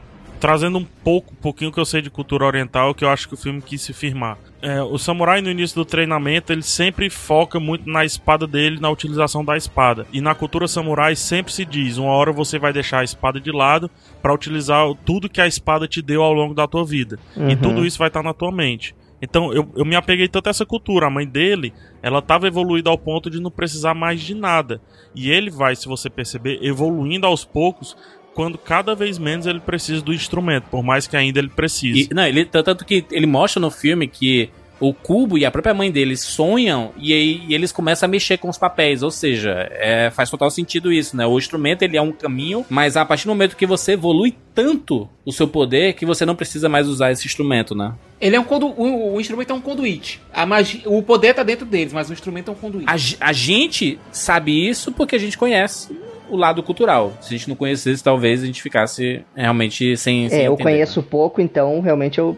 trazendo um pouco, um pouquinho que eu sei de cultura oriental, que eu acho que o filme quis se firmar. É, o samurai no início do treinamento ele sempre foca muito na espada dele, na utilização da espada. E na cultura samurai sempre se diz: uma hora você vai deixar a espada de lado para utilizar tudo que a espada te deu ao longo da tua vida. Uhum. E tudo isso vai estar tá na tua mente. Então eu, eu me apeguei tanto a essa cultura. A mãe dele, ela estava evoluída ao ponto de não precisar mais de nada. E ele vai, se você perceber, evoluindo aos poucos quando cada vez menos ele precisa do instrumento, por mais que ainda ele precise. E, não, ele, tanto que ele mostra no filme que o Cubo e a própria mãe dele sonham e aí e eles começam a mexer com os papéis, ou seja, é, faz total sentido isso, né? O instrumento ele é um caminho, mas a partir do momento que você evolui tanto o seu poder que você não precisa mais usar esse instrumento, né? Ele é um condu o, instrumento é um conduíte. A magia, o poder tá dentro deles, mas o instrumento é um conduíte. A, a gente sabe isso porque a gente conhece o lado cultural. Se a gente não conhecesse, talvez a gente ficasse realmente sem. sem é, eu conheço pouco, então realmente eu.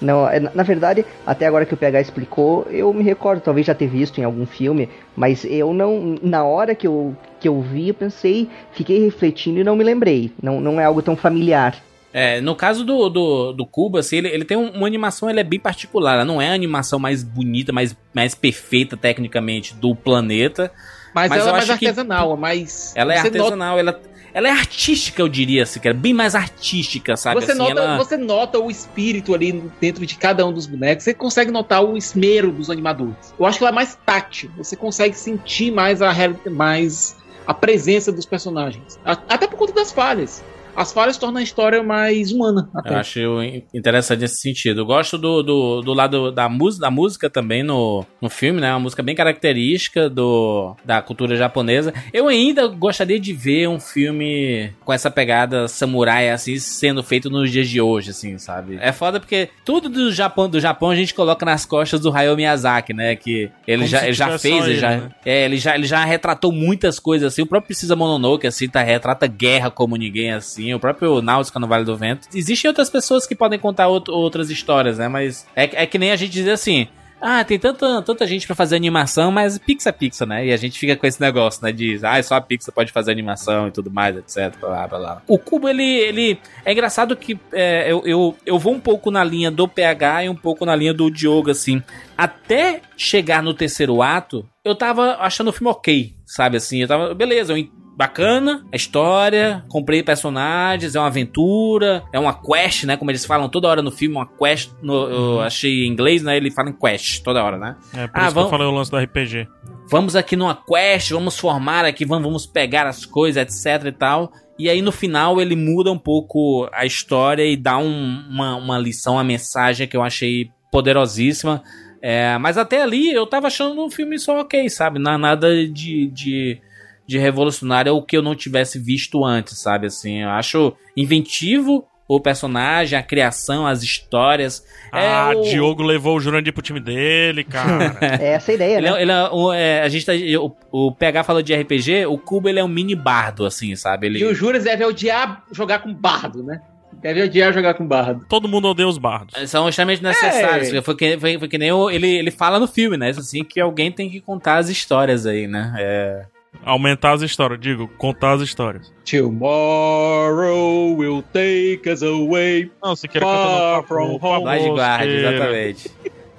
Não, é, na verdade, até agora que o PH explicou, eu me recordo, talvez já ter visto em algum filme, mas eu não. Na hora que eu, que eu vi, eu pensei, fiquei refletindo e não me lembrei. Não, não é algo tão familiar. É, no caso do, do, do Cuba, assim, ele, ele tem uma animação, ele é bem particular. Ela não é a animação mais bonita, mais, mais perfeita tecnicamente do planeta. Mas, mas ela é mais artesanal, que... mais. Ela é artesanal, nota... ela, ela é artística, eu diria, assim, que é bem mais artística, sabe? Você, assim, nota, ela... você nota o espírito ali dentro de cada um dos bonecos, você consegue notar o esmero dos animadores. Eu acho que ela é mais tátil, você consegue sentir mais a, mais a presença dos personagens. Até por conta das falhas as falhas tornam a história mais humana. Até. Eu acho interessante nesse sentido. Eu gosto do, do, do lado da, música, da música também no, no filme, né? Uma música bem característica do, da cultura japonesa. Eu ainda gostaria de ver um filme com essa pegada samurai, assim, sendo feito nos dias de hoje, assim, sabe? É foda porque tudo do Japão, do Japão a gente coloca nas costas do Hayao Miyazaki, né? Que ele Como já, ele já fez, ele, já, né? é, ele já, ele já retratou muitas coisas assim. O próprio Precisa Mononoke, assim, tá, retrata guerra como ninguém, assim o próprio Náutica no Vale do Vento. Existem outras pessoas que podem contar outras histórias, né? Mas é, é que nem a gente dizer assim. Ah, tem tanta, tanta gente para fazer animação, mas Pixar é Pixar, né? E a gente fica com esse negócio, né? De, ah, só a Pixar pode fazer animação e tudo mais, etc. Blá, blá, blá. O Cubo, ele, ele. É engraçado que é, eu, eu, eu vou um pouco na linha do PH e um pouco na linha do Diogo, assim. Até chegar no terceiro ato, eu tava achando o filme ok, sabe? Assim, eu tava. Beleza, eu bacana, a história, comprei personagens, é uma aventura, é uma quest, né? Como eles falam toda hora no filme, uma quest. No, eu achei em inglês, né? Ele fala em quest toda hora, né? É, por ah, isso vamos, que eu falei o lance do RPG. Vamos aqui numa quest, vamos formar aqui, vamos, vamos pegar as coisas, etc e tal. E aí no final ele muda um pouco a história e dá um, uma, uma lição, uma mensagem que eu achei poderosíssima. É, mas até ali eu tava achando um filme só ok, sabe? Não nada de, de, de revolucionário ou que eu não tivesse visto antes, sabe? Assim, eu acho inventivo o personagem, a criação, as histórias. É ah, é o... Diogo levou o Jurandir pro time dele, cara. é essa a ideia, ele né? É, ele é, o, é, a gente tá, o, o, PH falou de RPG, o Cubo ele é um mini bardo, assim, sabe? Ele... E o Juras deve odiar jogar com bardo, né? Deve odiar jogar com bardo. Todo mundo odeia os bardos. São extremamente necessários. É. Foi, que, foi, foi que nem o, ele, ele fala no filme, né? Assim, que alguém tem que contar as histórias aí, né? É... Aumentar as histórias, digo, contar as histórias. Tomorrow will take us away. Não, você quer cantar from home. Lá de guarda, exatamente.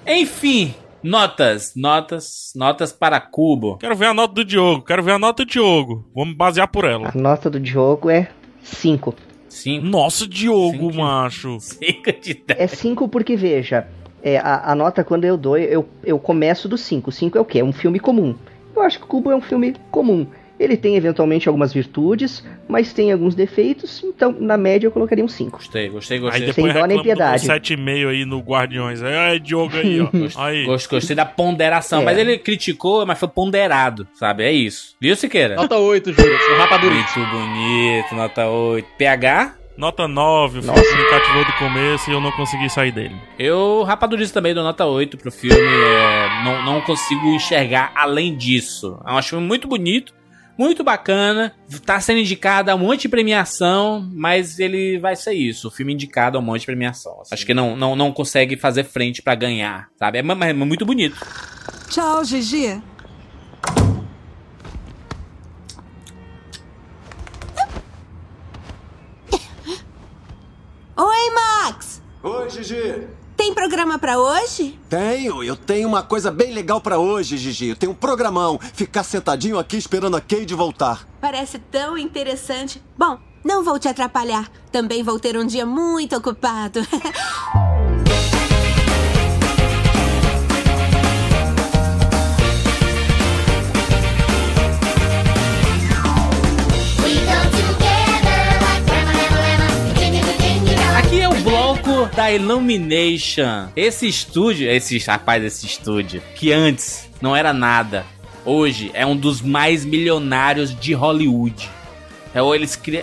Enfim, notas, notas, notas para Cubo. Quero ver a nota do Diogo, quero ver a nota do Diogo. Vamos basear por ela. A nota do Diogo é 5. Cinco. Nossa, Diogo, cinco. macho. 5 de 10. É 5 porque, veja, é, a, a, nota quando eu dou, eu, eu começo do 5. 5 é o quê? É um filme comum. Eu acho que o Cubo é um filme comum. Ele tem eventualmente algumas virtudes, mas tem alguns defeitos, então na média eu colocaria um 5. Gostei, gostei, gostei. Aí depois Sem dó nem piedade. 7,5 aí no Guardiões. Aí, Diogo aí, ó. aí. Gostei, gostei da ponderação, é. mas ele criticou, mas foi ponderado, sabe? É isso. Viu, Siqueira? Nota 8, Júlio. Rapadurito. Muito bonito, nota 8. PH? Nota 9, o filme me cativou do começo e eu não consegui sair dele. Eu rapadurizo também dou nota 8 pro filme. É, não, não consigo enxergar além disso. É um filme muito bonito, muito bacana. Tá sendo indicado a um monte de premiação, mas ele vai ser isso. O filme indicado a um monte de premiação. Assim. Acho que não, não, não consegue fazer frente para ganhar, sabe? É, é muito bonito. Tchau, Gigi. Oi, Max! Oi, Gigi! Tem programa para hoje? Tenho, eu tenho uma coisa bem legal para hoje, Gigi. Eu tenho um programão. Ficar sentadinho aqui esperando a Cade voltar. Parece tão interessante. Bom, não vou te atrapalhar. Também vou ter um dia muito ocupado. da Illumination. Esse estúdio, esse rapaz desse estúdio, que antes não era nada, hoje é um dos mais milionários de Hollywood. É, eles, cri...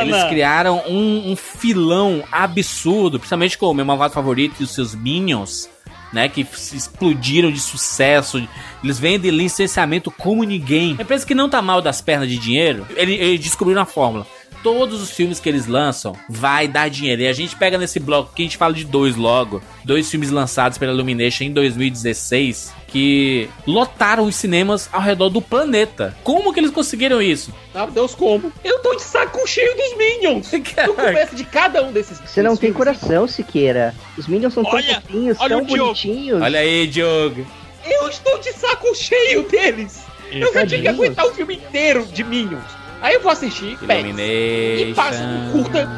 eles criaram um, um, filão absurdo, principalmente com o meu malvado favorito e os seus Minions, né? Que explodiram de sucesso. Eles vendem licenciamento como ninguém. A empresa que não tá mal das pernas de dinheiro, eles, eles descobriram a fórmula todos os filmes que eles lançam vai dar dinheiro. E a gente pega nesse bloco que a gente fala de dois logo, dois filmes lançados pela Illumination em 2016 que lotaram os cinemas ao redor do planeta. Como que eles conseguiram isso? Ah, Deus como? Eu tô de saco cheio dos Minions. No começo de cada um desses. Você não tem coração, Siqueira. Os Minions são olha, tão fofinhos, tão bonitinhos. Olha aí, Diogo. Eu estou de saco cheio deles. Eu já tinha que aguentar o filme inteiro de Minions. Aí eu vou assistir Pets, e passo um curta.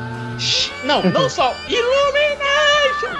Não, não só Illumination!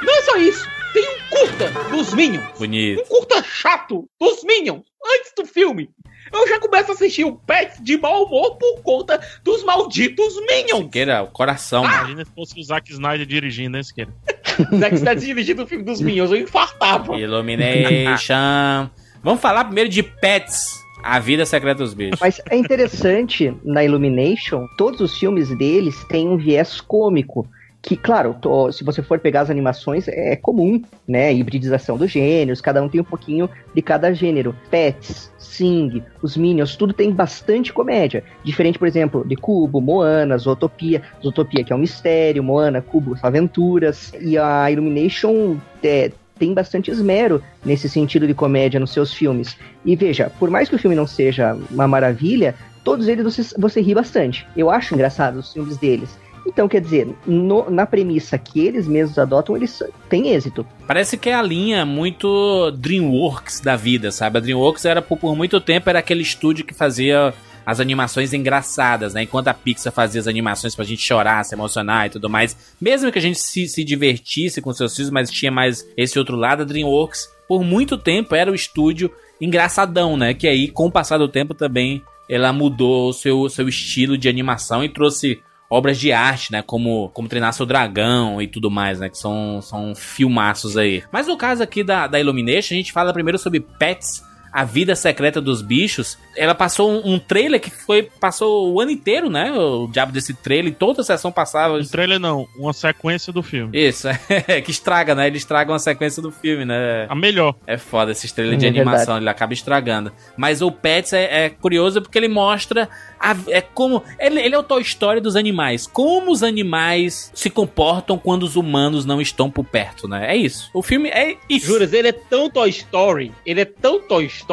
Não é só isso. Tem um curta dos Minions. Bonito. Um curta chato dos Minions antes do filme. Eu já começo a assistir o Pets de mau humor por conta dos malditos Minions. Siqueira, o coração. Ah. Imagina se fosse o Zack Snyder dirigindo, né, Siqueira? Zack Snyder dirigindo o filme dos Minions, eu infartava. Illumination. Vamos falar primeiro de Pets. A vida secreta dos bichos. Mas é interessante, na Illumination, todos os filmes deles têm um viés cômico que, claro, tô, se você for pegar as animações, é comum, né? Hibridização dos gêneros, cada um tem um pouquinho de cada gênero. Pets, Sing, os Minions, tudo tem bastante comédia. Diferente, por exemplo, de Cubo, Moana, Zootopia. Zootopia que é um mistério, Moana, Cubo, aventuras. E a Illumination é, tem bastante esmero nesse sentido de comédia nos seus filmes. E veja, por mais que o filme não seja uma maravilha, todos eles você, você ri bastante. Eu acho engraçado os filmes deles. Então, quer dizer, no- na premissa que eles mesmos adotam, eles têm êxito. Parece que é a linha muito DreamWorks da vida, sabe? A DreamWorks era por, por muito tempo era aquele estúdio que fazia as animações engraçadas, né? Enquanto a Pixar fazia as animações pra gente chorar, se emocionar e tudo mais. Mesmo que a gente se, se divertisse com seus filhos, mas tinha mais esse outro lado, a DreamWorks, por muito tempo, era o estúdio engraçadão, né? Que aí, com o passar do tempo, também ela mudou o seu, seu estilo de animação e trouxe obras de arte, né? Como, como Treinar Seu Dragão e tudo mais, né? Que são, são filmaços aí. Mas no caso aqui da, da Illumination, a gente fala primeiro sobre Pets, a vida secreta dos bichos. Ela passou um, um trailer que foi. Passou o ano inteiro, né? O diabo desse trailer. E toda a sessão passava. Um trailer não, uma sequência do filme. Isso, é, que estraga, né? Ele estraga uma sequência do filme, né? A melhor. É foda esses trailers de É animação, ele acaba estragando. Mas o Pets é, é curioso porque ele mostra a- é como ele, ele é o Toy Story dos animais. Como os animais se comportam quando os humanos não estão por perto, né? É isso. O filme é isso. Juras, ele é tão Toy Story, ele é tão Toy Story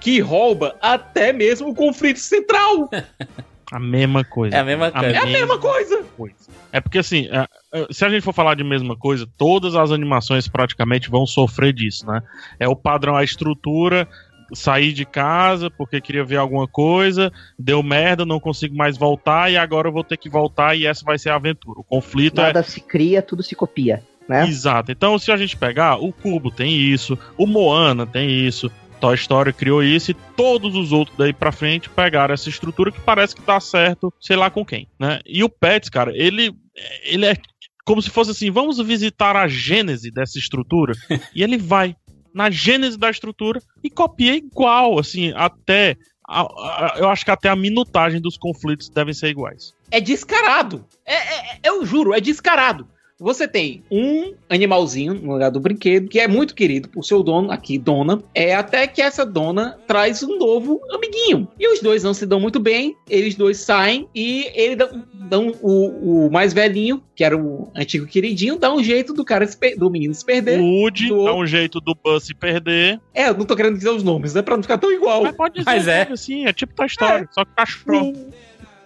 que rouba até mesmo o conflito central. A mesma coisa. É a mesma coisa. É a mesma coisa. É porque assim, é, é, se a gente for falar de mesma coisa, todas as animações praticamente vão sofrer disso, né? É o padrão, a estrutura, sair de casa porque queria ver alguma coisa, deu merda, não consigo mais voltar e agora eu vou ter que voltar e essa vai ser a aventura. O conflito é Nada se cria, tudo se copia, né? Exato. Então, se a gente pegar, o Cubo tem isso, o Moana tem isso, Toy Story criou isso e todos os outros daí pra frente pegaram essa estrutura que parece que dá certo, sei lá com quem, né? E o Pets, cara, ele ele é como se fosse assim, vamos visitar a gênese dessa estrutura e ele vai na gênese da estrutura e copia igual, assim, até a- a- eu acho que até a minutagem dos conflitos devem ser iguais. É descarado. É, é- eu juro, é descarado. Você tem um animalzinho no lugar do brinquedo que é muito querido por seu dono, aqui, dona. É até que essa dona traz um novo amiguinho. E os dois não se dão muito bem, eles dois saem e ele dá, dão o, o mais velhinho, que era o antigo queridinho, dá um jeito do cara do menino se perder. O Woody dá um jeito do Buzz se perder. É, eu não tô querendo dizer os nomes, né? Pra não ficar tão igual. Mas pode dizer, Mas é. assim, é tipo Toy Story, só que cachorro.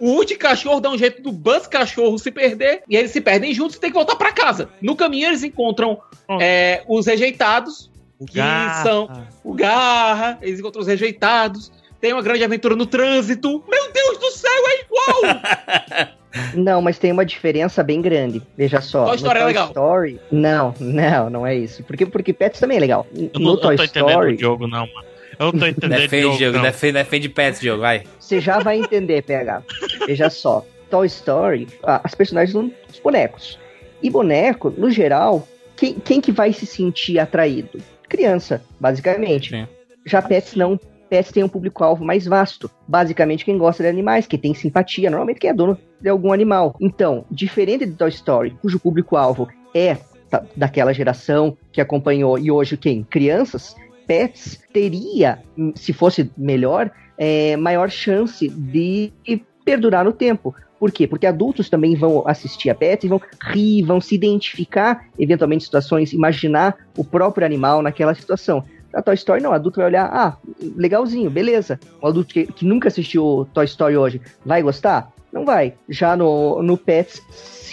O Woody cachorro dá um jeito do Buzz cachorro se perder e eles se perdem juntos e tem que voltar pra casa. No caminho eles encontram é, os rejeitados, que Garra. são o Garra, eles encontram os rejeitados. Tem uma grande aventura no trânsito. Meu Deus do céu, é igual! Não, mas tem uma diferença bem grande. Veja só. Toy no Story é legal. Story- não, não, não é isso. Porque, porque Pets também é legal. Eu no não, eu Toy não tô entendendo Story, o jogo, não, mano. Eu não tô entendendo Defende, Diogo, Diogo, não. defende, defende Pets, Diogo, vai. você já vai entender, PH. Veja só. Toy Story, as personagens são os bonecos. E boneco, no geral, quem, quem que vai se sentir atraído? Criança, basicamente. Sim. Já Pets não. Pets tem um público-alvo mais vasto. Basicamente, quem gosta de animais, que tem simpatia, normalmente quem é dono de algum animal. Então, diferente de Toy Story, cujo público-alvo é da- daquela geração que acompanhou e hoje quem? Crianças, Pets teria, se fosse melhor, é, maior chance de perdurar no tempo. Por quê? Porque adultos também vão assistir a Pets e vão rir, vão se identificar, eventualmente, situações, imaginar o próprio animal naquela situação. A Toy Story não, o adulto vai olhar, ah, legalzinho, beleza. O adulto que, que nunca assistiu Toy Story hoje, vai gostar? Não vai. Já no, no Pets,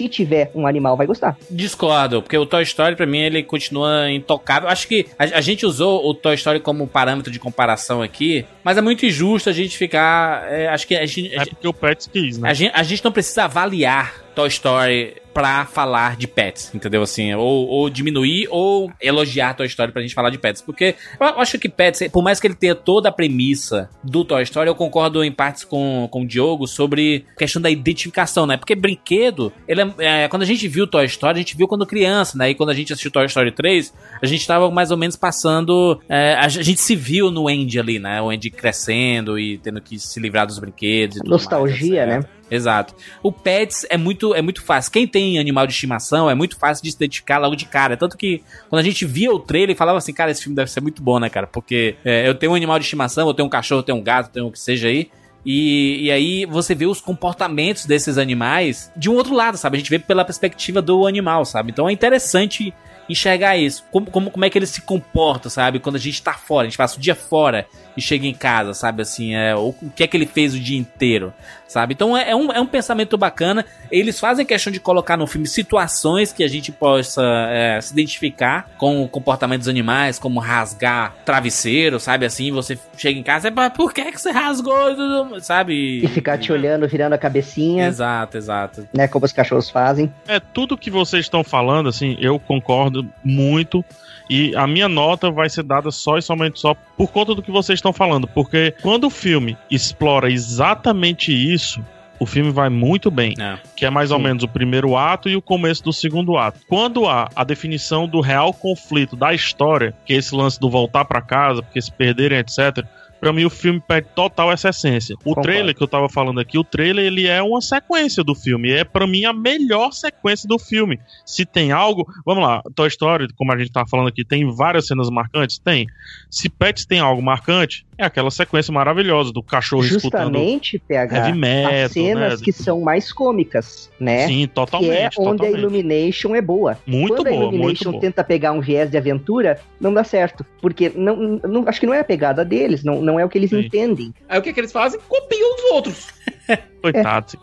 se tiver um animal, vai gostar. Discordo, porque o Toy Story, pra mim, ele continua intocável. Acho que a, a gente usou o Toy Story como parâmetro de comparação aqui, mas é muito injusto a gente ficar. é, acho que a gente. É porque o Pets quis, né? A gente, a gente não precisa avaliar Toy Story pra falar de pets, entendeu? Assim, ou, ou diminuir ou elogiar Toy Story pra gente falar de pets. Porque eu acho que pets, por mais que ele tenha toda a premissa do Toy Story, eu concordo em partes com, com o Diogo sobre a questão da identificação, né? Porque brinquedo, ele é, é, quando a gente viu Toy Story, a gente viu quando criança, né? E quando a gente assistiu Toy Story 3, a gente tava mais ou menos passando. é, a, gente se viu no Andy ali, né? O Andy crescendo e tendo que se livrar dos brinquedos e tudo Nostalgia, mais, né? Exato. O Pets é muito, é muito fácil. Quem tem animal de estimação é muito fácil de se identificar logo de cara. Tanto que quando a gente via o trailer falava assim, cara, esse filme deve ser muito bom, né, cara? Porque é, eu tenho um animal de estimação, eu tenho um cachorro, eu tenho um gato, eu tenho o que seja aí. E, e aí você vê os comportamentos desses animais de um outro lado, sabe? A gente vê pela perspectiva do animal, sabe? Então é interessante enxergar isso. Como, como, como é que ele se comporta, sabe? Quando a gente tá fora, a gente passa o dia fora e chega em casa, sabe? Assim, é, o, o que é que ele fez o dia inteiro, sabe? Então é, é, um, é um pensamento bacana. Eles fazem questão de colocar no filme situações que a gente possa é, se identificar com o comportamento dos animais, como rasgar travesseiro, sabe? Assim, você chega em casa, é por que, que você rasgou, sabe? E ficar te olhando, virando a cabecinha. Exato, exato. Né, como os cachorros fazem. É, tudo que vocês estão falando, assim, eu concordo muito. E a minha nota vai ser dada só e somente só por conta do que vocês estão falando. Porque quando o filme explora exatamente isso, o filme vai muito bem. É. Que é mais ou Sim. menos o primeiro ato e o começo do segundo ato. Quando há a definição do real conflito da história, que é esse lance do voltar pra casa, porque se perderem, etc. Pra mim, o filme perde total essa essência. O Concordo. trailer que eu tava falando aqui, o trailer, ele é uma sequência do filme. É, pra mim, a melhor sequência do filme. Se tem algo... Vamos lá, Toy Story, como a gente tava falando aqui, tem várias cenas marcantes? Tem. Se Pets tem algo marcante, é aquela sequência maravilhosa do cachorro escutando Justamente, PH, heavy metal, as cenas né? que são mais cômicas, né? Sim, totalmente, Que é onde totalmente. a Illumination é boa. Muito Quando a boa, Illumination muito boa. tenta pegar um viés de aventura, não dá certo. Porque não, não- acho que não é a pegada deles, não, não é o que eles entendem. Aí o que, que eles fazem? Copiam os outros. Coitado.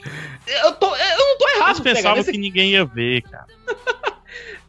Eu, tô, eu não tô errado. Eles pensavam pegar. Esse, que ninguém ia ver, cara.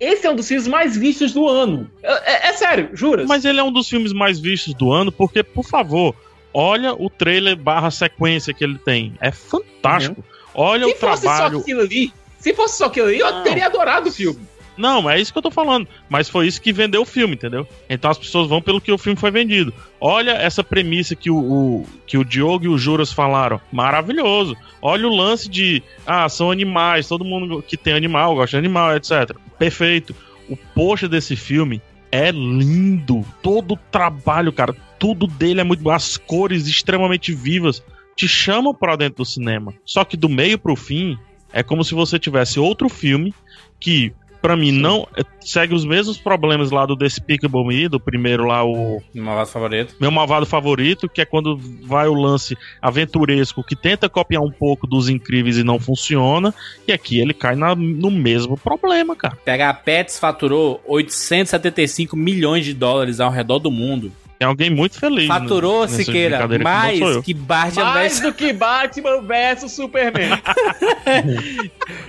esse é um dos filmes mais vistos do ano. É, é- é sério, jura? Mas ele é um dos filmes mais vistos do ano, porque, por favor, olha o trailer barra sequência que ele tem. É fantástico. Olha se o fosse trabalho. só aquilo ali, se fosse só aquilo ali, eu Não. teria adorado o filme. Não, é isso que eu tô falando. Mas foi isso que vendeu o filme, entendeu? Então as pessoas vão pelo que o filme foi vendido. Olha essa premissa que o, o- que o Diogo e o Juras falaram. Maravilhoso. Olha o lance de. Ah, são animais. Todo mundo que tem animal gosta de animal, etc. Perfeito. O post desse filme é lindo. Todo o trabalho, cara. Tudo dele é muito bom. As cores extremamente vivas te chamam pra dentro do cinema. Só que do meio pro fim, é como se você tivesse outro filme que, pra mim, não é, segue os mesmos problemas lá do Despicable Me, do primeiro lá, o Meu malvado favorito. meu malvado favorito, que é quando vai o lance aventuresco que tenta copiar um pouco dos incríveis e não funciona. E aqui ele cai na- no mesmo problema, cara. PH Pets faturou 875 milhões de dólares ao redor do mundo. Tem alguém muito feliz. Faturou, nessa Siqueira, que mais eu. que Batman Mais vs- do que Batman versus Superman.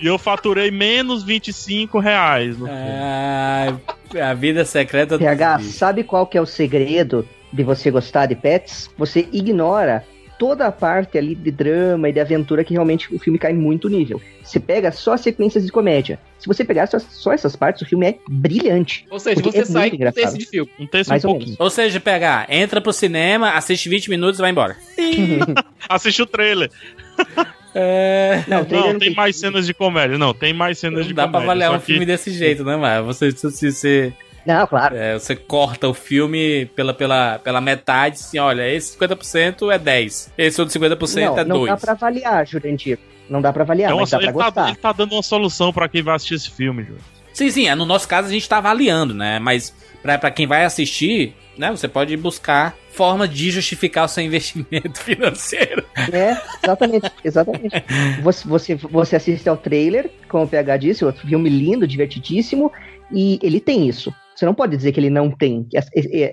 E eu faturei menos 25 reais. no. Ah, a vida secreta do PH, sabe qual que é o segredo de você gostar de pets? Você ignora toda a parte ali de drama e de aventura que realmente o filme cai muito nível. Você pega só as sequências de comédia. Se você pegar só, só essas partes, o filme é brilhante. Ou seja, você é sai com engraçado. esse de filme. Um terço Mais um ou pouquinho. Ou seja, PH, entra pro cinema, assiste 20 minutos e vai embora. Assiste o trailer. É... Não, trailer Não, tem mais cenas de comédia. Não, tem mais cenas de Não dá pra comédia. avaliar um que- filme desse jeito, né, mano? Você, se, se, se- Não, claro. é, você corta o filme pela, pela, pela metade, assim, olha, esse 50% é 10, esse outro 50% Não, é não 2. dá pra avaliar, Jurandir. Não dá pra avaliar, É uma- mas dá pra ele, tá, gostar. ele tá dando uma solução pra quem vai assistir esse filme, Júlio. Sim, sim, é, no nosso caso a gente tá avaliando, né? Mas pra, pra quem vai assistir, né, você pode buscar forma de justificar o seu investimento financeiro. É, exatamente, exatamente. Você, você, você assiste ao trailer, como o PH disse, outro filme lindo, divertidíssimo, e ele tem isso. Você não pode dizer que ele não tem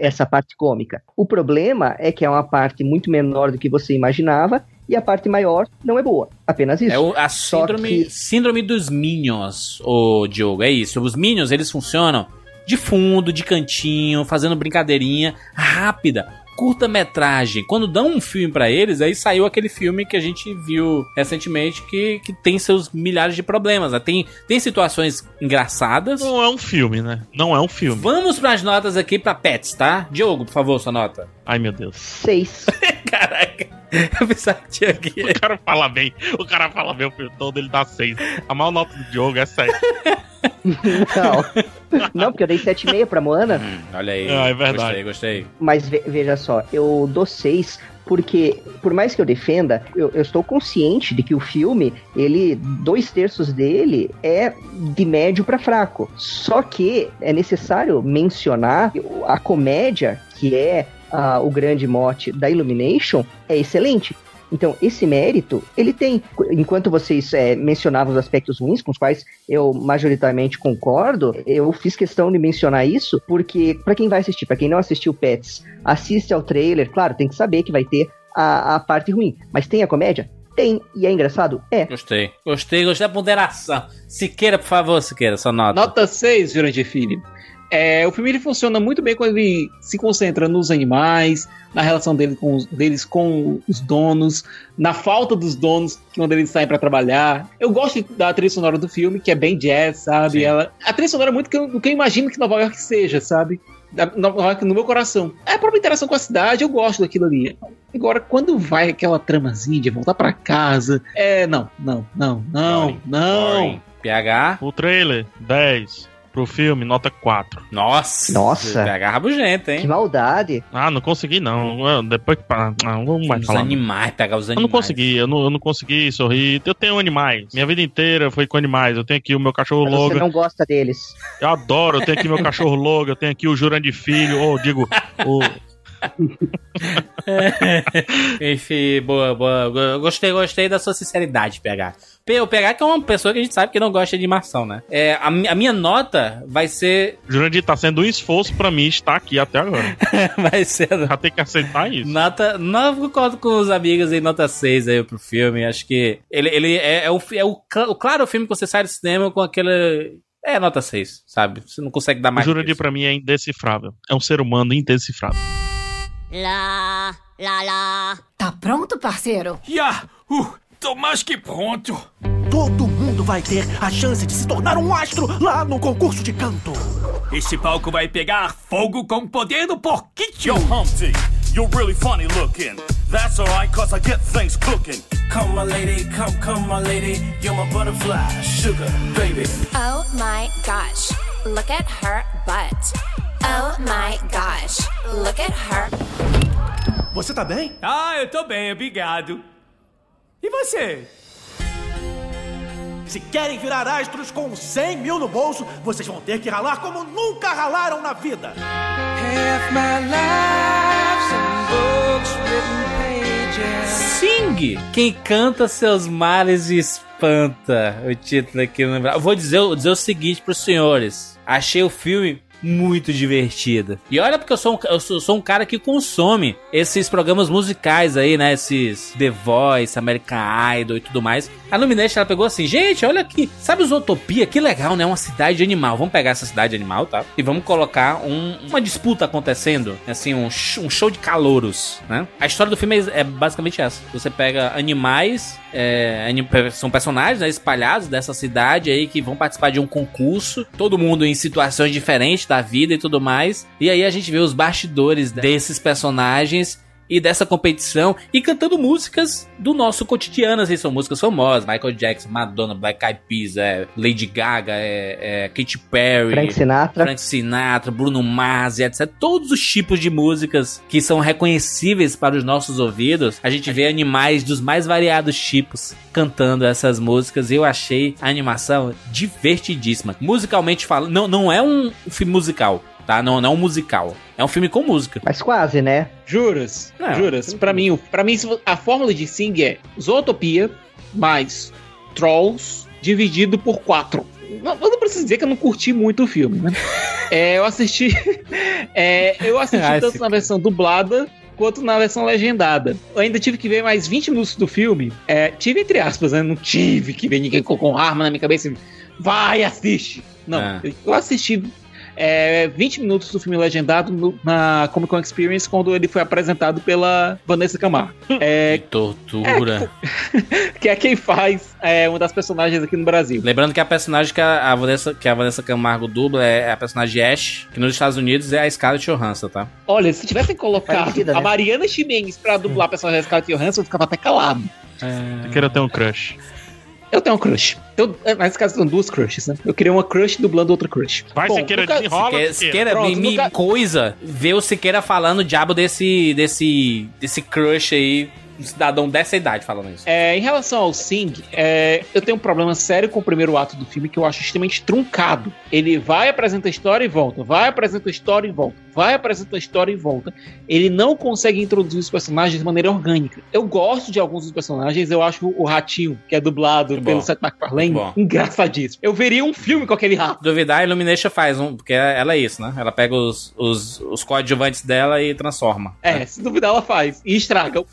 essa- parte cômica. O problema é que é uma parte muito menor do que você imaginava, e a parte maior não é boa. Apenas isso. É o- a síndrome, que- síndrome dos Minions, o Diogo, é isso. Os Minions, eles funcionam de fundo, de cantinho, fazendo brincadeirinha rápida. Curta-metragem. Quando dão um filme pra eles, aí saiu aquele filme que a gente viu recentemente que, que tem seus milhares de problemas. né? Tem, tem situações engraçadas. Não é um filme, né? Não é um filme. Vamos pras notas aqui pra Pets, tá? Diogo, por favor, sua nota. Ai, meu Deus. Seis. Caraca, eu pensava que tinha aqui. O cara fala bem. O cara fala bem o filme todo, ele dá seis. A maior nota do Diogo é sete. Não. Não, porque eu dei 7,5 pra Moana. Olha aí. Ah, é verdade. Gostei, gostei. Mas ve- veja só, eu dou 6 porque, por mais que eu defenda, eu, eu estou consciente de que o filme, ele, dois terços dele é de médio para fraco. Só que é necessário mencionar a comédia, que é ah, o grande mote da Illumination, é excelente. Então, esse mérito, ele tem. Enquanto vocês é, mencionavam os aspectos ruins, com os quais eu majoritariamente concordo, eu fiz questão de mencionar isso, porque, para quem vai assistir, para quem não assistiu Pets, assiste ao trailer, claro, tem que saber que vai ter a, a parte ruim. Mas tem a comédia? Tem. E é engraçado? É. Gostei. Gostei, gostei da ponderação. Siqueira, por favor, Siqueira, sua nota. Nota 6, Jurandir Filho. É, o filme ele funciona muito bem quando ele se concentra nos animais, na relação dele com os, deles com os donos, na falta dos donos quando eles saem para trabalhar. Eu gosto da trilha sonora do filme, que é bem jazz, sabe? Ela, a trilha sonora é muito do que eu imagino que Nova York seja, sabe? Nova York no meu coração. É a própria interação com a cidade, eu gosto daquilo ali. Agora, quando vai aquela tramazinha de voltar para casa, é. Não, não, não, não, Boring. não. Boring. PH? O trailer, 10 pro filme, nota 4. Nossa! Nossa! Pega rabugento, hein? Que maldade! Ah, não consegui não. Depois que. Não, vamos mais os falar. animais, pegar os animais. Eu não consegui, eu não, eu não consegui sorrir. Eu tenho animais. Minha vida inteira foi com animais. Eu tenho aqui o meu cachorro Mas Logan. Você não gosta deles. Eu adoro, eu tenho aqui meu cachorro Logan, eu tenho aqui o Jurandir Filho, ou digo, o. Enfim, boa, boa. Gostei, gostei da sua sinceridade, PH. O PH que é uma pessoa que a gente sabe que não gosta de animação, né? É, a, a minha nota vai ser. Jurandir, tá sendo um esforço pra mim estar aqui até agora. vai ser. Já tem que aceitar isso. Nota. Não concordo com os amigos aí, nota 6 aí pro filme. Acho que ele, ele é, é, o, é o, o claro filme que você sai do cinema com aquele. É nota 6, sabe? Você não consegue dar mais. O Jurandir pra mim é indecifrável. É um ser humano indecifrável. Lá, lá, lá. Tá pronto, parceiro? Yeah! Uh, tô mais que pronto. Todo mundo vai ter a chance de se tornar um astro lá no concurso de canto. Esse palco vai pegar fogo com o poder do porquinho. Yo, Humpty, you're really funny looking. That's alright, cause I get things cooking. Come, my lady, come, come, my lady. You're my butterfly, sugar, baby. Oh my gosh, look at her butt. Oh my gosh, look at her. Você tá bem? Ah, eu tô bem, obrigado. E você? Se querem virar astros com 100 mil no bolso, vocês vão ter que ralar como nunca ralaram na vida. Sing! Quem canta seus males espanta. O título aqui. Eu vou dizer, vou dizer o seguinte pros senhores. Achei o filme muito divertida. E olha porque eu sou, um, eu sou, sou, um cara que consome esses programas musicais aí, né? Esses The Voice, American Idol e tudo mais. A Luminete, ela pegou assim, gente, olha aqui. Sabe os Utopia? Que legal, né? Uma cidade animal. Vamos pegar essa cidade animal, tá? E vamos colocar um, uma disputa acontecendo. Assim, um, um, show de calouros, né? A história do filme é, é basicamente essa. Você pega animais, é, são personagens né, espalhados dessa cidade aí que vão participar de um concurso. Todo mundo em situações diferentes da vida e tudo mais. E aí a gente vê os bastidores desses personagens e dessa competição e cantando músicas do nosso cotidiano, assim, são músicas famosas, Michael Jackson, Madonna, Black Eyed Peas, é, Lady Gaga, é, é, Katy Perry, Frank Sinatra, Frank Sinatra, Bruno Mars, etc. Todos os tipos de músicas que são reconhecíveis para os nossos ouvidos, a gente vê animais dos mais variados tipos cantando essas músicas eu achei a animação divertidíssima. Musicalmente falando, não, não é um filme musical, tá? Não, não é um musical. É um filme com música. Mas quase, né? Juras. Não, juras. Para mim, para mim a fórmula de Sing é Zootopia mais Trolls dividido por quatro. Não, eu não preciso dizer que eu não curti muito o filme, né? é, eu assisti. É, eu assisti ah, tanto na versão dublada quanto na versão legendada. Eu ainda tive que ver mais 20 minutos do filme. É, tive entre aspas, né? Não tive que ver ninguém com arma na minha cabeça. Vai, assiste! Não, ah. eu assisti é, 20 minutos do filme legendado no, na Comic Con Experience quando ele foi apresentado pela Vanessa Camargo. É, que tortura. É, que é quem faz é, uma das personagens aqui no Brasil. Lembrando que a personagem que a, a Vanessa, que a Vanessa Camargo dubla é a personagem Ash, que nos Estados Unidos é a Scarlett Johansson, tá? Olha, se tivessem colocado Parecida, né? a Mariana Ximenes pra dublar a personagem da Scarlett Johansson, eu ficava até calado. É... Eu quero ter um crush. Eu tenho um crush. Eu, nesse caso, são duas crushes, né? Eu queria uma crush dublando outra crush. Vai, Bom, Siqueira, nunca... desenrola. Siqueira, Siqueira Pronto, me, nunca... coisa ver o Siqueira falando o diabo desse, desse, desse crush aí um cidadão dessa idade falando isso. É, em relação ao Sing, é, eu tenho um problema sério com o primeiro ato do filme que eu acho extremamente truncado. Ele vai, apresenta a história e volta, vai, apresenta a história e volta, vai, apresenta a história e volta. Ele não consegue introduzir os personagens de maneira orgânica. Eu gosto de alguns dos personagens, eu acho o Ratinho, que é dublado Muito pelo bom. Seth MacFarlane, engraçadíssimo. Eu veria um filme com aquele rato. Duvidar, a Illumination faz um, porque ela é isso, né? Ela pega os, os, os coadjuvantes dela e transforma. É, se duvidar, ela faz. E estraga.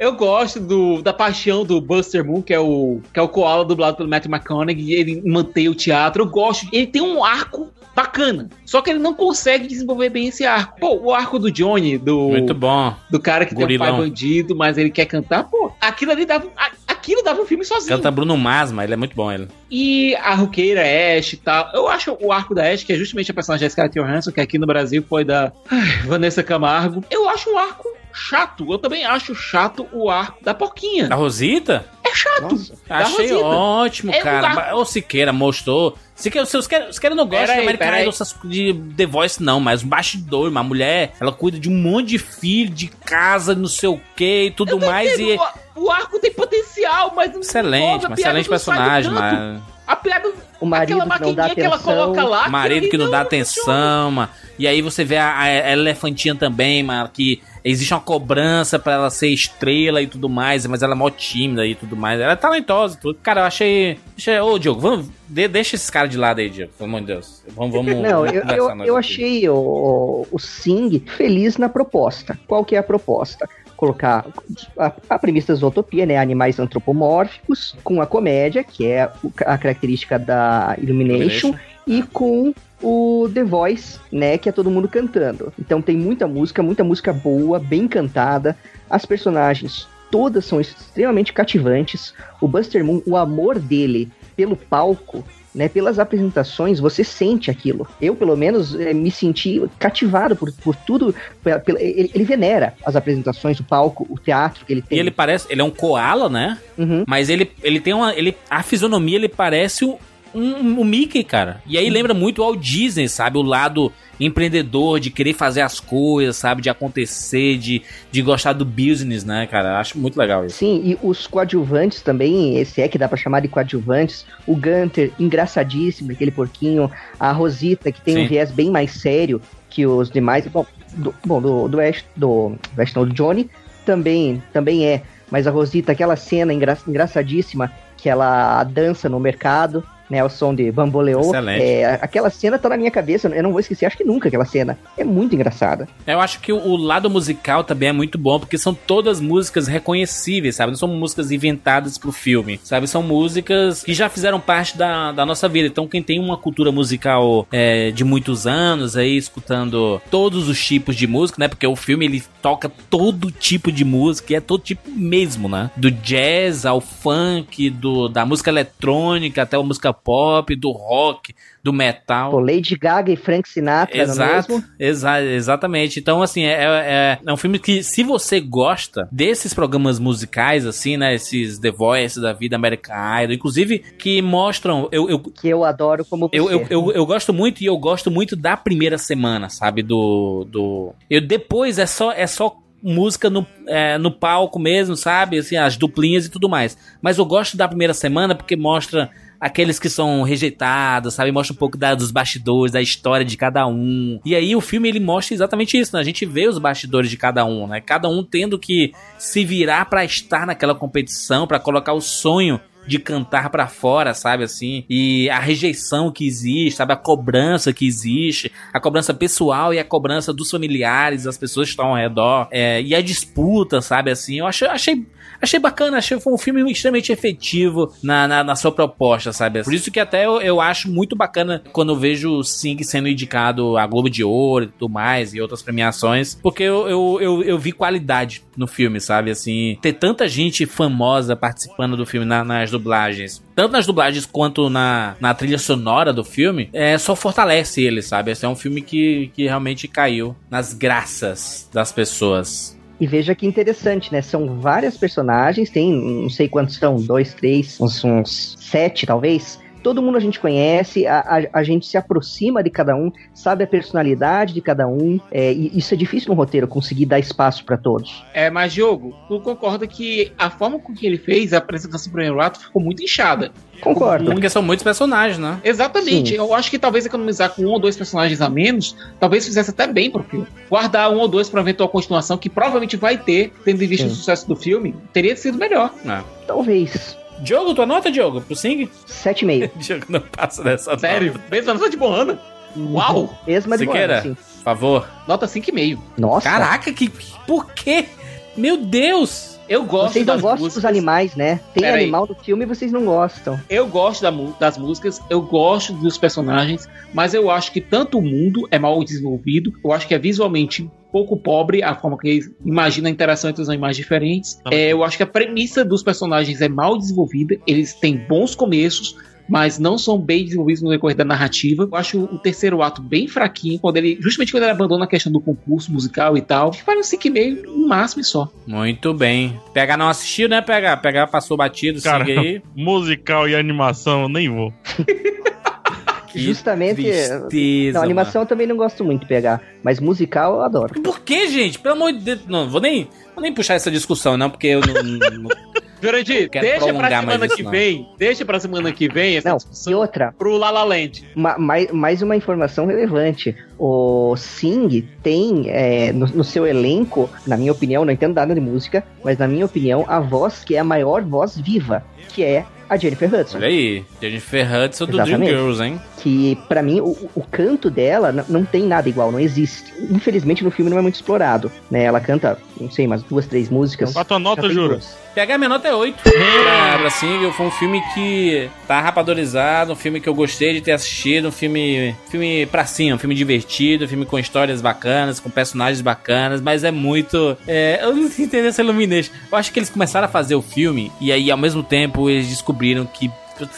Eu gosto do, da paixão do Buster Moon, que é o que é o Koala dublado pelo Matthew McConaughey, ele mantém o teatro. Eu gosto. Ele tem um arco bacana. Só que ele não consegue desenvolver bem esse arco. Pô, o arco do Johnny, do Muito bom. do cara que tem um pai bandido, mas ele quer cantar, pô, aquilo ali dava a- aquilo dava um filme sozinho. Canta Bruno Masma, ele é muito bom, ele. E a roqueira Ash e tal. Eu acho o arco da Ash, que é justamente a personagem da Scarlett Johansson, que aqui no Brasil foi da ai, Vanessa Camargo. Eu acho um arco chato. Eu também acho chato o arco da Porquinha. Da Rosita? É chato. Da Achei Rosita. ótimo, É um cara. arco- Ô, Siqueira mostrou. Siqueira, os Siqueira, Siqueira não gosta Pera de American. Idol, de The Voice, não, mas um bastidor, uma mulher, ela cuida de um monte de filho, de casa, não sei o que e tudo mais. E... O, o arco tem potencial, mas não Excelente, uma excelente não personagem, mas. A piada. O marido aquela que não dá que ela atenção. coloca lá. marido aquilo que não ali dá atenção, mano. E aí você vê a, a- a elefantinha também, mano, que existe uma cobrança pra ela ser estrela e tudo mais, mas ela é mó tímida e tudo mais. Ela é talentosa e tudo. Cara, eu achei. achei ô, Diogo, vamos. de- deixa esses caras de lado aí, Diogo. Pelo amor de Deus. Vamos, vamos. Não, vamos eu, eu, eu achei o, o Sing feliz na proposta. Qual que é a proposta? Colocar a, a premissa da Zootopia, né? Animais antropomórficos, com a comédia, que é a característica da Illumination, Illumination. E com o The Voice, né? Que é todo mundo cantando. Então tem muita música, muita música boa, bem cantada. As personagens todas são extremamente cativantes. O Buster Moon, o amor dele pelo palco, né, pelas apresentações, você sente aquilo. Eu, pelo menos, eh, me senti cativado por, por tudo. pela- ele, ele venera as apresentações, o palco, o teatro que ele E tem. ele parece. Ele é um koala, né? Uhum. Mas ele, ele tem uma. Ele, a fisionomia, ele parece um, um, Mickey, cara. E aí lembra muito ao Disney, sabe? O lado empreendedor, de querer fazer as coisas, sabe? De acontecer, de, de gostar do business, né, cara? Acho muito legal isso. Sim, e os coadjuvantes também, esse é que dá pra chamar de coadjuvantes. O Gunter, engraçadíssimo, aquele porquinho. A Rosita, que tem Sim. um viés bem mais sério que os demais. Bom, do, bom, do, do Ash, do, do Ash não, do Johnny também, também é. Mas a Rosita, aquela cena engra, engraçadíssima que ela dança no mercado, né, o som de Bamboleou. Excelente. É, aquela cena tá na minha cabeça, eu não vou esquecer, acho que nunca aquela cena. É muito engraçada. Eu acho que o, o lado musical também é muito bom, porque são todas músicas reconhecíveis, sabe? Não são músicas inventadas pro filme, sabe? São músicas que já fizeram parte da, da nossa vida. Então, quem tem uma cultura musical é, de muitos anos aí, escutando todos os tipos de música, né? Porque o filme ele toca todo tipo de música, e é todo tipo mesmo, né? Do jazz ao funk, do, da música eletrônica até a música pop, do rock, do metal. Pô, Lady Gaga e Frank Sinatra no Exato, mesmo. exa exatamente. Então, assim, é, é, é um filme que, se você gosta desses programas musicais, assim, né? Esses The Voice da vida American Idol, inclusive, que mostram. Eu, eu, Que eu adoro como você. eu, eu, eu, eu gosto muito e eu gosto muito da primeira semana, sabe? Do. do... Eu, depois é só. É só música no, é, no palco mesmo, sabe? Assim, as duplinhas e tudo mais. Mas eu gosto da primeira semana porque mostra aqueles que são rejeitados, sabe? Mostra um pouco da, dos bastidores, da história de cada um. E aí o filme ele mostra exatamente isso, né? A gente vê os bastidores de cada um, né? Cada um tendo que se virar pra estar naquela competição, pra colocar o sonho de cantar pra fora, sabe assim? E a rejeição que existe, sabe? A cobrança que existe, a cobrança pessoal e a cobrança dos familiares, das pessoas que estão ao redor, é, e a disputa, sabe assim? Eu achei, achei, achei bacana, achei foi um filme extremamente efetivo na, na, na sua proposta, sabe? Por isso que até eu, eu acho muito bacana quando eu vejo o Sing sendo indicado a Globo de Ouro e tudo mais, e outras premiações, porque eu, eu, eu, eu vi qualidade no filme, sabe? Assim, ter tanta gente famosa participando do filme na- nas dublagens, tanto nas dublagens quanto na, na trilha sonora do filme, é, só fortalece ele, sabe? Esse é um filme que, que realmente caiu nas graças das pessoas. E veja que interessante, né? São várias personagens, tem não sei quantos são, dois, três, uns, uns sete talvez, todo mundo a gente conhece, a, a, a gente se aproxima de cada um, sabe a personalidade de cada um, é, e isso é difícil no roteiro, conseguir dar espaço para todos. É, mas Diogo, tu concorda que a forma com que ele fez a apresentação do primeiro ato ficou muito inchada. Concordo. Porque são muitos personagens, né? Exatamente. Sim. Eu acho que talvez economizar com um ou dois personagens a menos, talvez fizesse até bem pro filme. Guardar um ou dois pra eventual continuação, que provavelmente vai ter, tendo em vista Sim. o sucesso do filme, teria sido melhor. É. Talvez. Diogo, tua nota, Diogo, pro Sing? 7,5. Diogo não passa dessa Sério? Mesmo nota de Bohana? Uau! Mesma de Siqueira, Moana, sim. por favor. Nota 5,5. Nossa. Caraca, que. Por quê? Meu Deus! Eu gosto Vocês não das gostam músicas. dos animais, né? Tem Pera aí. animal no filme e vocês não gostam. Eu gosto da das músicas, eu gosto dos personagens, mas eu acho que tanto o mundo é mal desenvolvido, eu acho que é visualmente pouco pobre a forma que eles imaginam a interação entre os animais diferentes. É, eu acho que a premissa dos personagens é mal desenvolvida, eles têm bons começos, mas não são bem desenvolvidos no decorrer da narrativa. Eu acho o terceiro ato bem fraquinho, quando ele, justamente quando ele abandona a questão do concurso musical e tal. Acho que um 5,5 no máximo e só. Muito bem. PH não assistiu, né, PH? PH passou batido, Cara, Sing aí. musical e animação, eu nem vou. Que Justamente. tristeza, não, animação eu também não gosto muito de pegar, mas musical eu adoro. Por que, gente? Pelo amor de Deus. Não, vou nem, vou nem puxar essa discussão, não, porque eu não. não- Jurandir, deixa pra semana isso, que não. vem, deixa pra semana que vem essa Não, discussão e outra, pro La La Land. ma- mais, mais uma informação relevante. O Sing tem é, no, no seu elenco, na minha opinião, não entendo nada de música, mas na minha opinião, a voz que é a maior voz viva, que é a Jennifer Hudson. Olha aí, Jennifer Hudson do Exatamente. Dreamgirls, hein? que pra mim o, o canto dela não tem nada igual, não existe. Infelizmente no filme não é muito explorado, né? Ela canta, não sei, umas duas, três músicas. Qual a tua nota, Juro? duas. PH minha nota é 8 pra, pra Single. Foi um filme que tá rapadorizado, um filme que eu gostei de ter assistido, um filme, filme pra cima, um filme divertido, um filme com histórias bacanas, com personagens bacanas, mas é muito. é, eu não entendi essa Illumination. Eu acho que eles começaram a fazer o filme e aí ao mesmo tempo eles descobriram que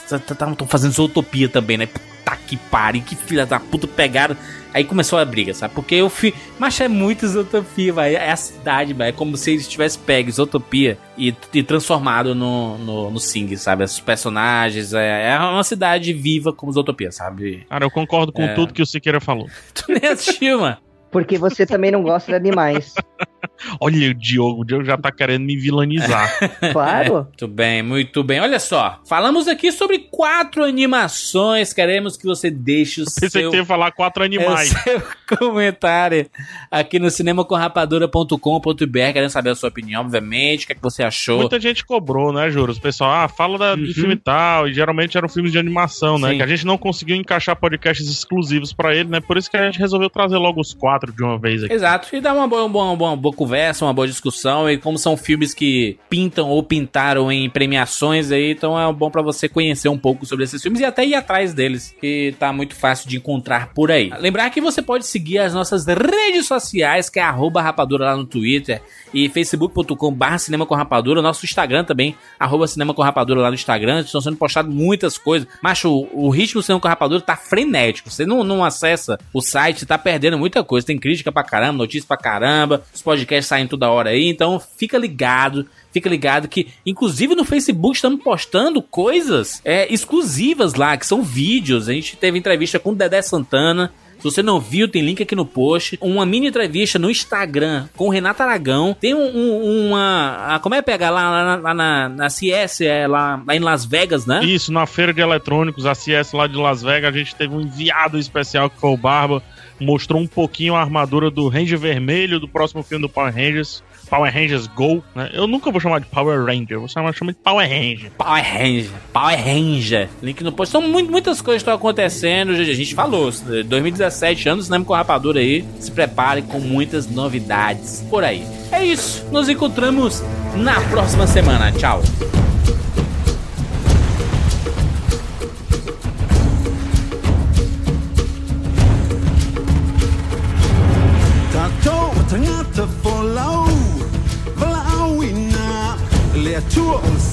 estavam fazendo Zootopia também, né? Puta que pariu, que filha da puta pegaram. Aí começou a briga, sabe? Porque eu fui. Mas é muito Isotopia, vai. É a cidade, vai. É como se eles tivessem pego Isotopia e, e transformado no, no, no Sing, sabe? Os personagens. É, é uma cidade viva como Isotopia, sabe? Cara, eu concordo com É. tudo que o Siqueira falou. Tu nem assistiu, mano. Porque você também não gosta de animais. Olha o Diogo, o Diogo já tá querendo me vilanizar. Claro. Muito bem, muito bem. Olha só, falamos aqui sobre quatro animações. Queremos que você deixe o Pensei seu... que você ia falar quatro animais. É o seu comentário aqui no cinemacomrapadura.com.br. Querendo saber a sua opinião, obviamente. O que, é que você achou? Muita gente cobrou, né, Juros? O pessoal, ah, fala da, de Uhum. filme tal, e geralmente eram filmes de animação, né? Sim. Que a gente não conseguiu encaixar podcasts exclusivos pra ele, né? Por isso que a gente resolveu trazer logo os quatro de uma vez aqui. Exato, e dá uma boa, uma boa, uma boa conversa, uma boa discussão. E como são filmes que pintam ou pintaram em premiações aí, então é bom pra você conhecer um pouco sobre esses filmes e até ir atrás deles, que tá muito fácil de encontrar por aí. Lembrar que você pode seguir as nossas redes sociais, que é rapadura lá no Twitter e facebook.com barra cinema com rapadura, nosso Instagram também, arroba cinema com rapadura lá no Instagram, estão sendo postadas muitas coisas. Macho, o, ritmo do cinema com rapadura tá frenético, você não, não acessa o site, tá perdendo muita coisa, tem crítica pra caramba, notícia pra caramba, os podcasts saem toda hora aí, então fica ligado, Fica ligado que, inclusive no Facebook, estamos postando coisas é, exclusivas lá, que são vídeos. A gente teve entrevista com o Dedé Santana. Se você não viu, tem link aqui no post. Uma mini entrevista no Instagram com o Renato Aragão. Tem um, um- uma. a- como é pegar lá, lá, na- lá na, na CS, é, lá, lá em Las Vegas, né? Isso, na feira de eletrônicos, a CS lá de Las Vegas, a gente teve um enviado especial que foi o Barba, mostrou um pouquinho a armadura do Ranger Vermelho do próximo filme do Power Rangers, Power Rangers Go, né? Eu nunca vou chamar de Power Ranger, vou chamar, chamar de Power Ranger. Power Ranger, Power Ranger. Link no post. São muito- muitas coisas que estão acontecendo. A gente falou, 2017 anos, cinema com rapadura aí. Se prepare com muitas novidades por aí. É isso. Nos encontramos na próxima semana. Tchau. Le tua o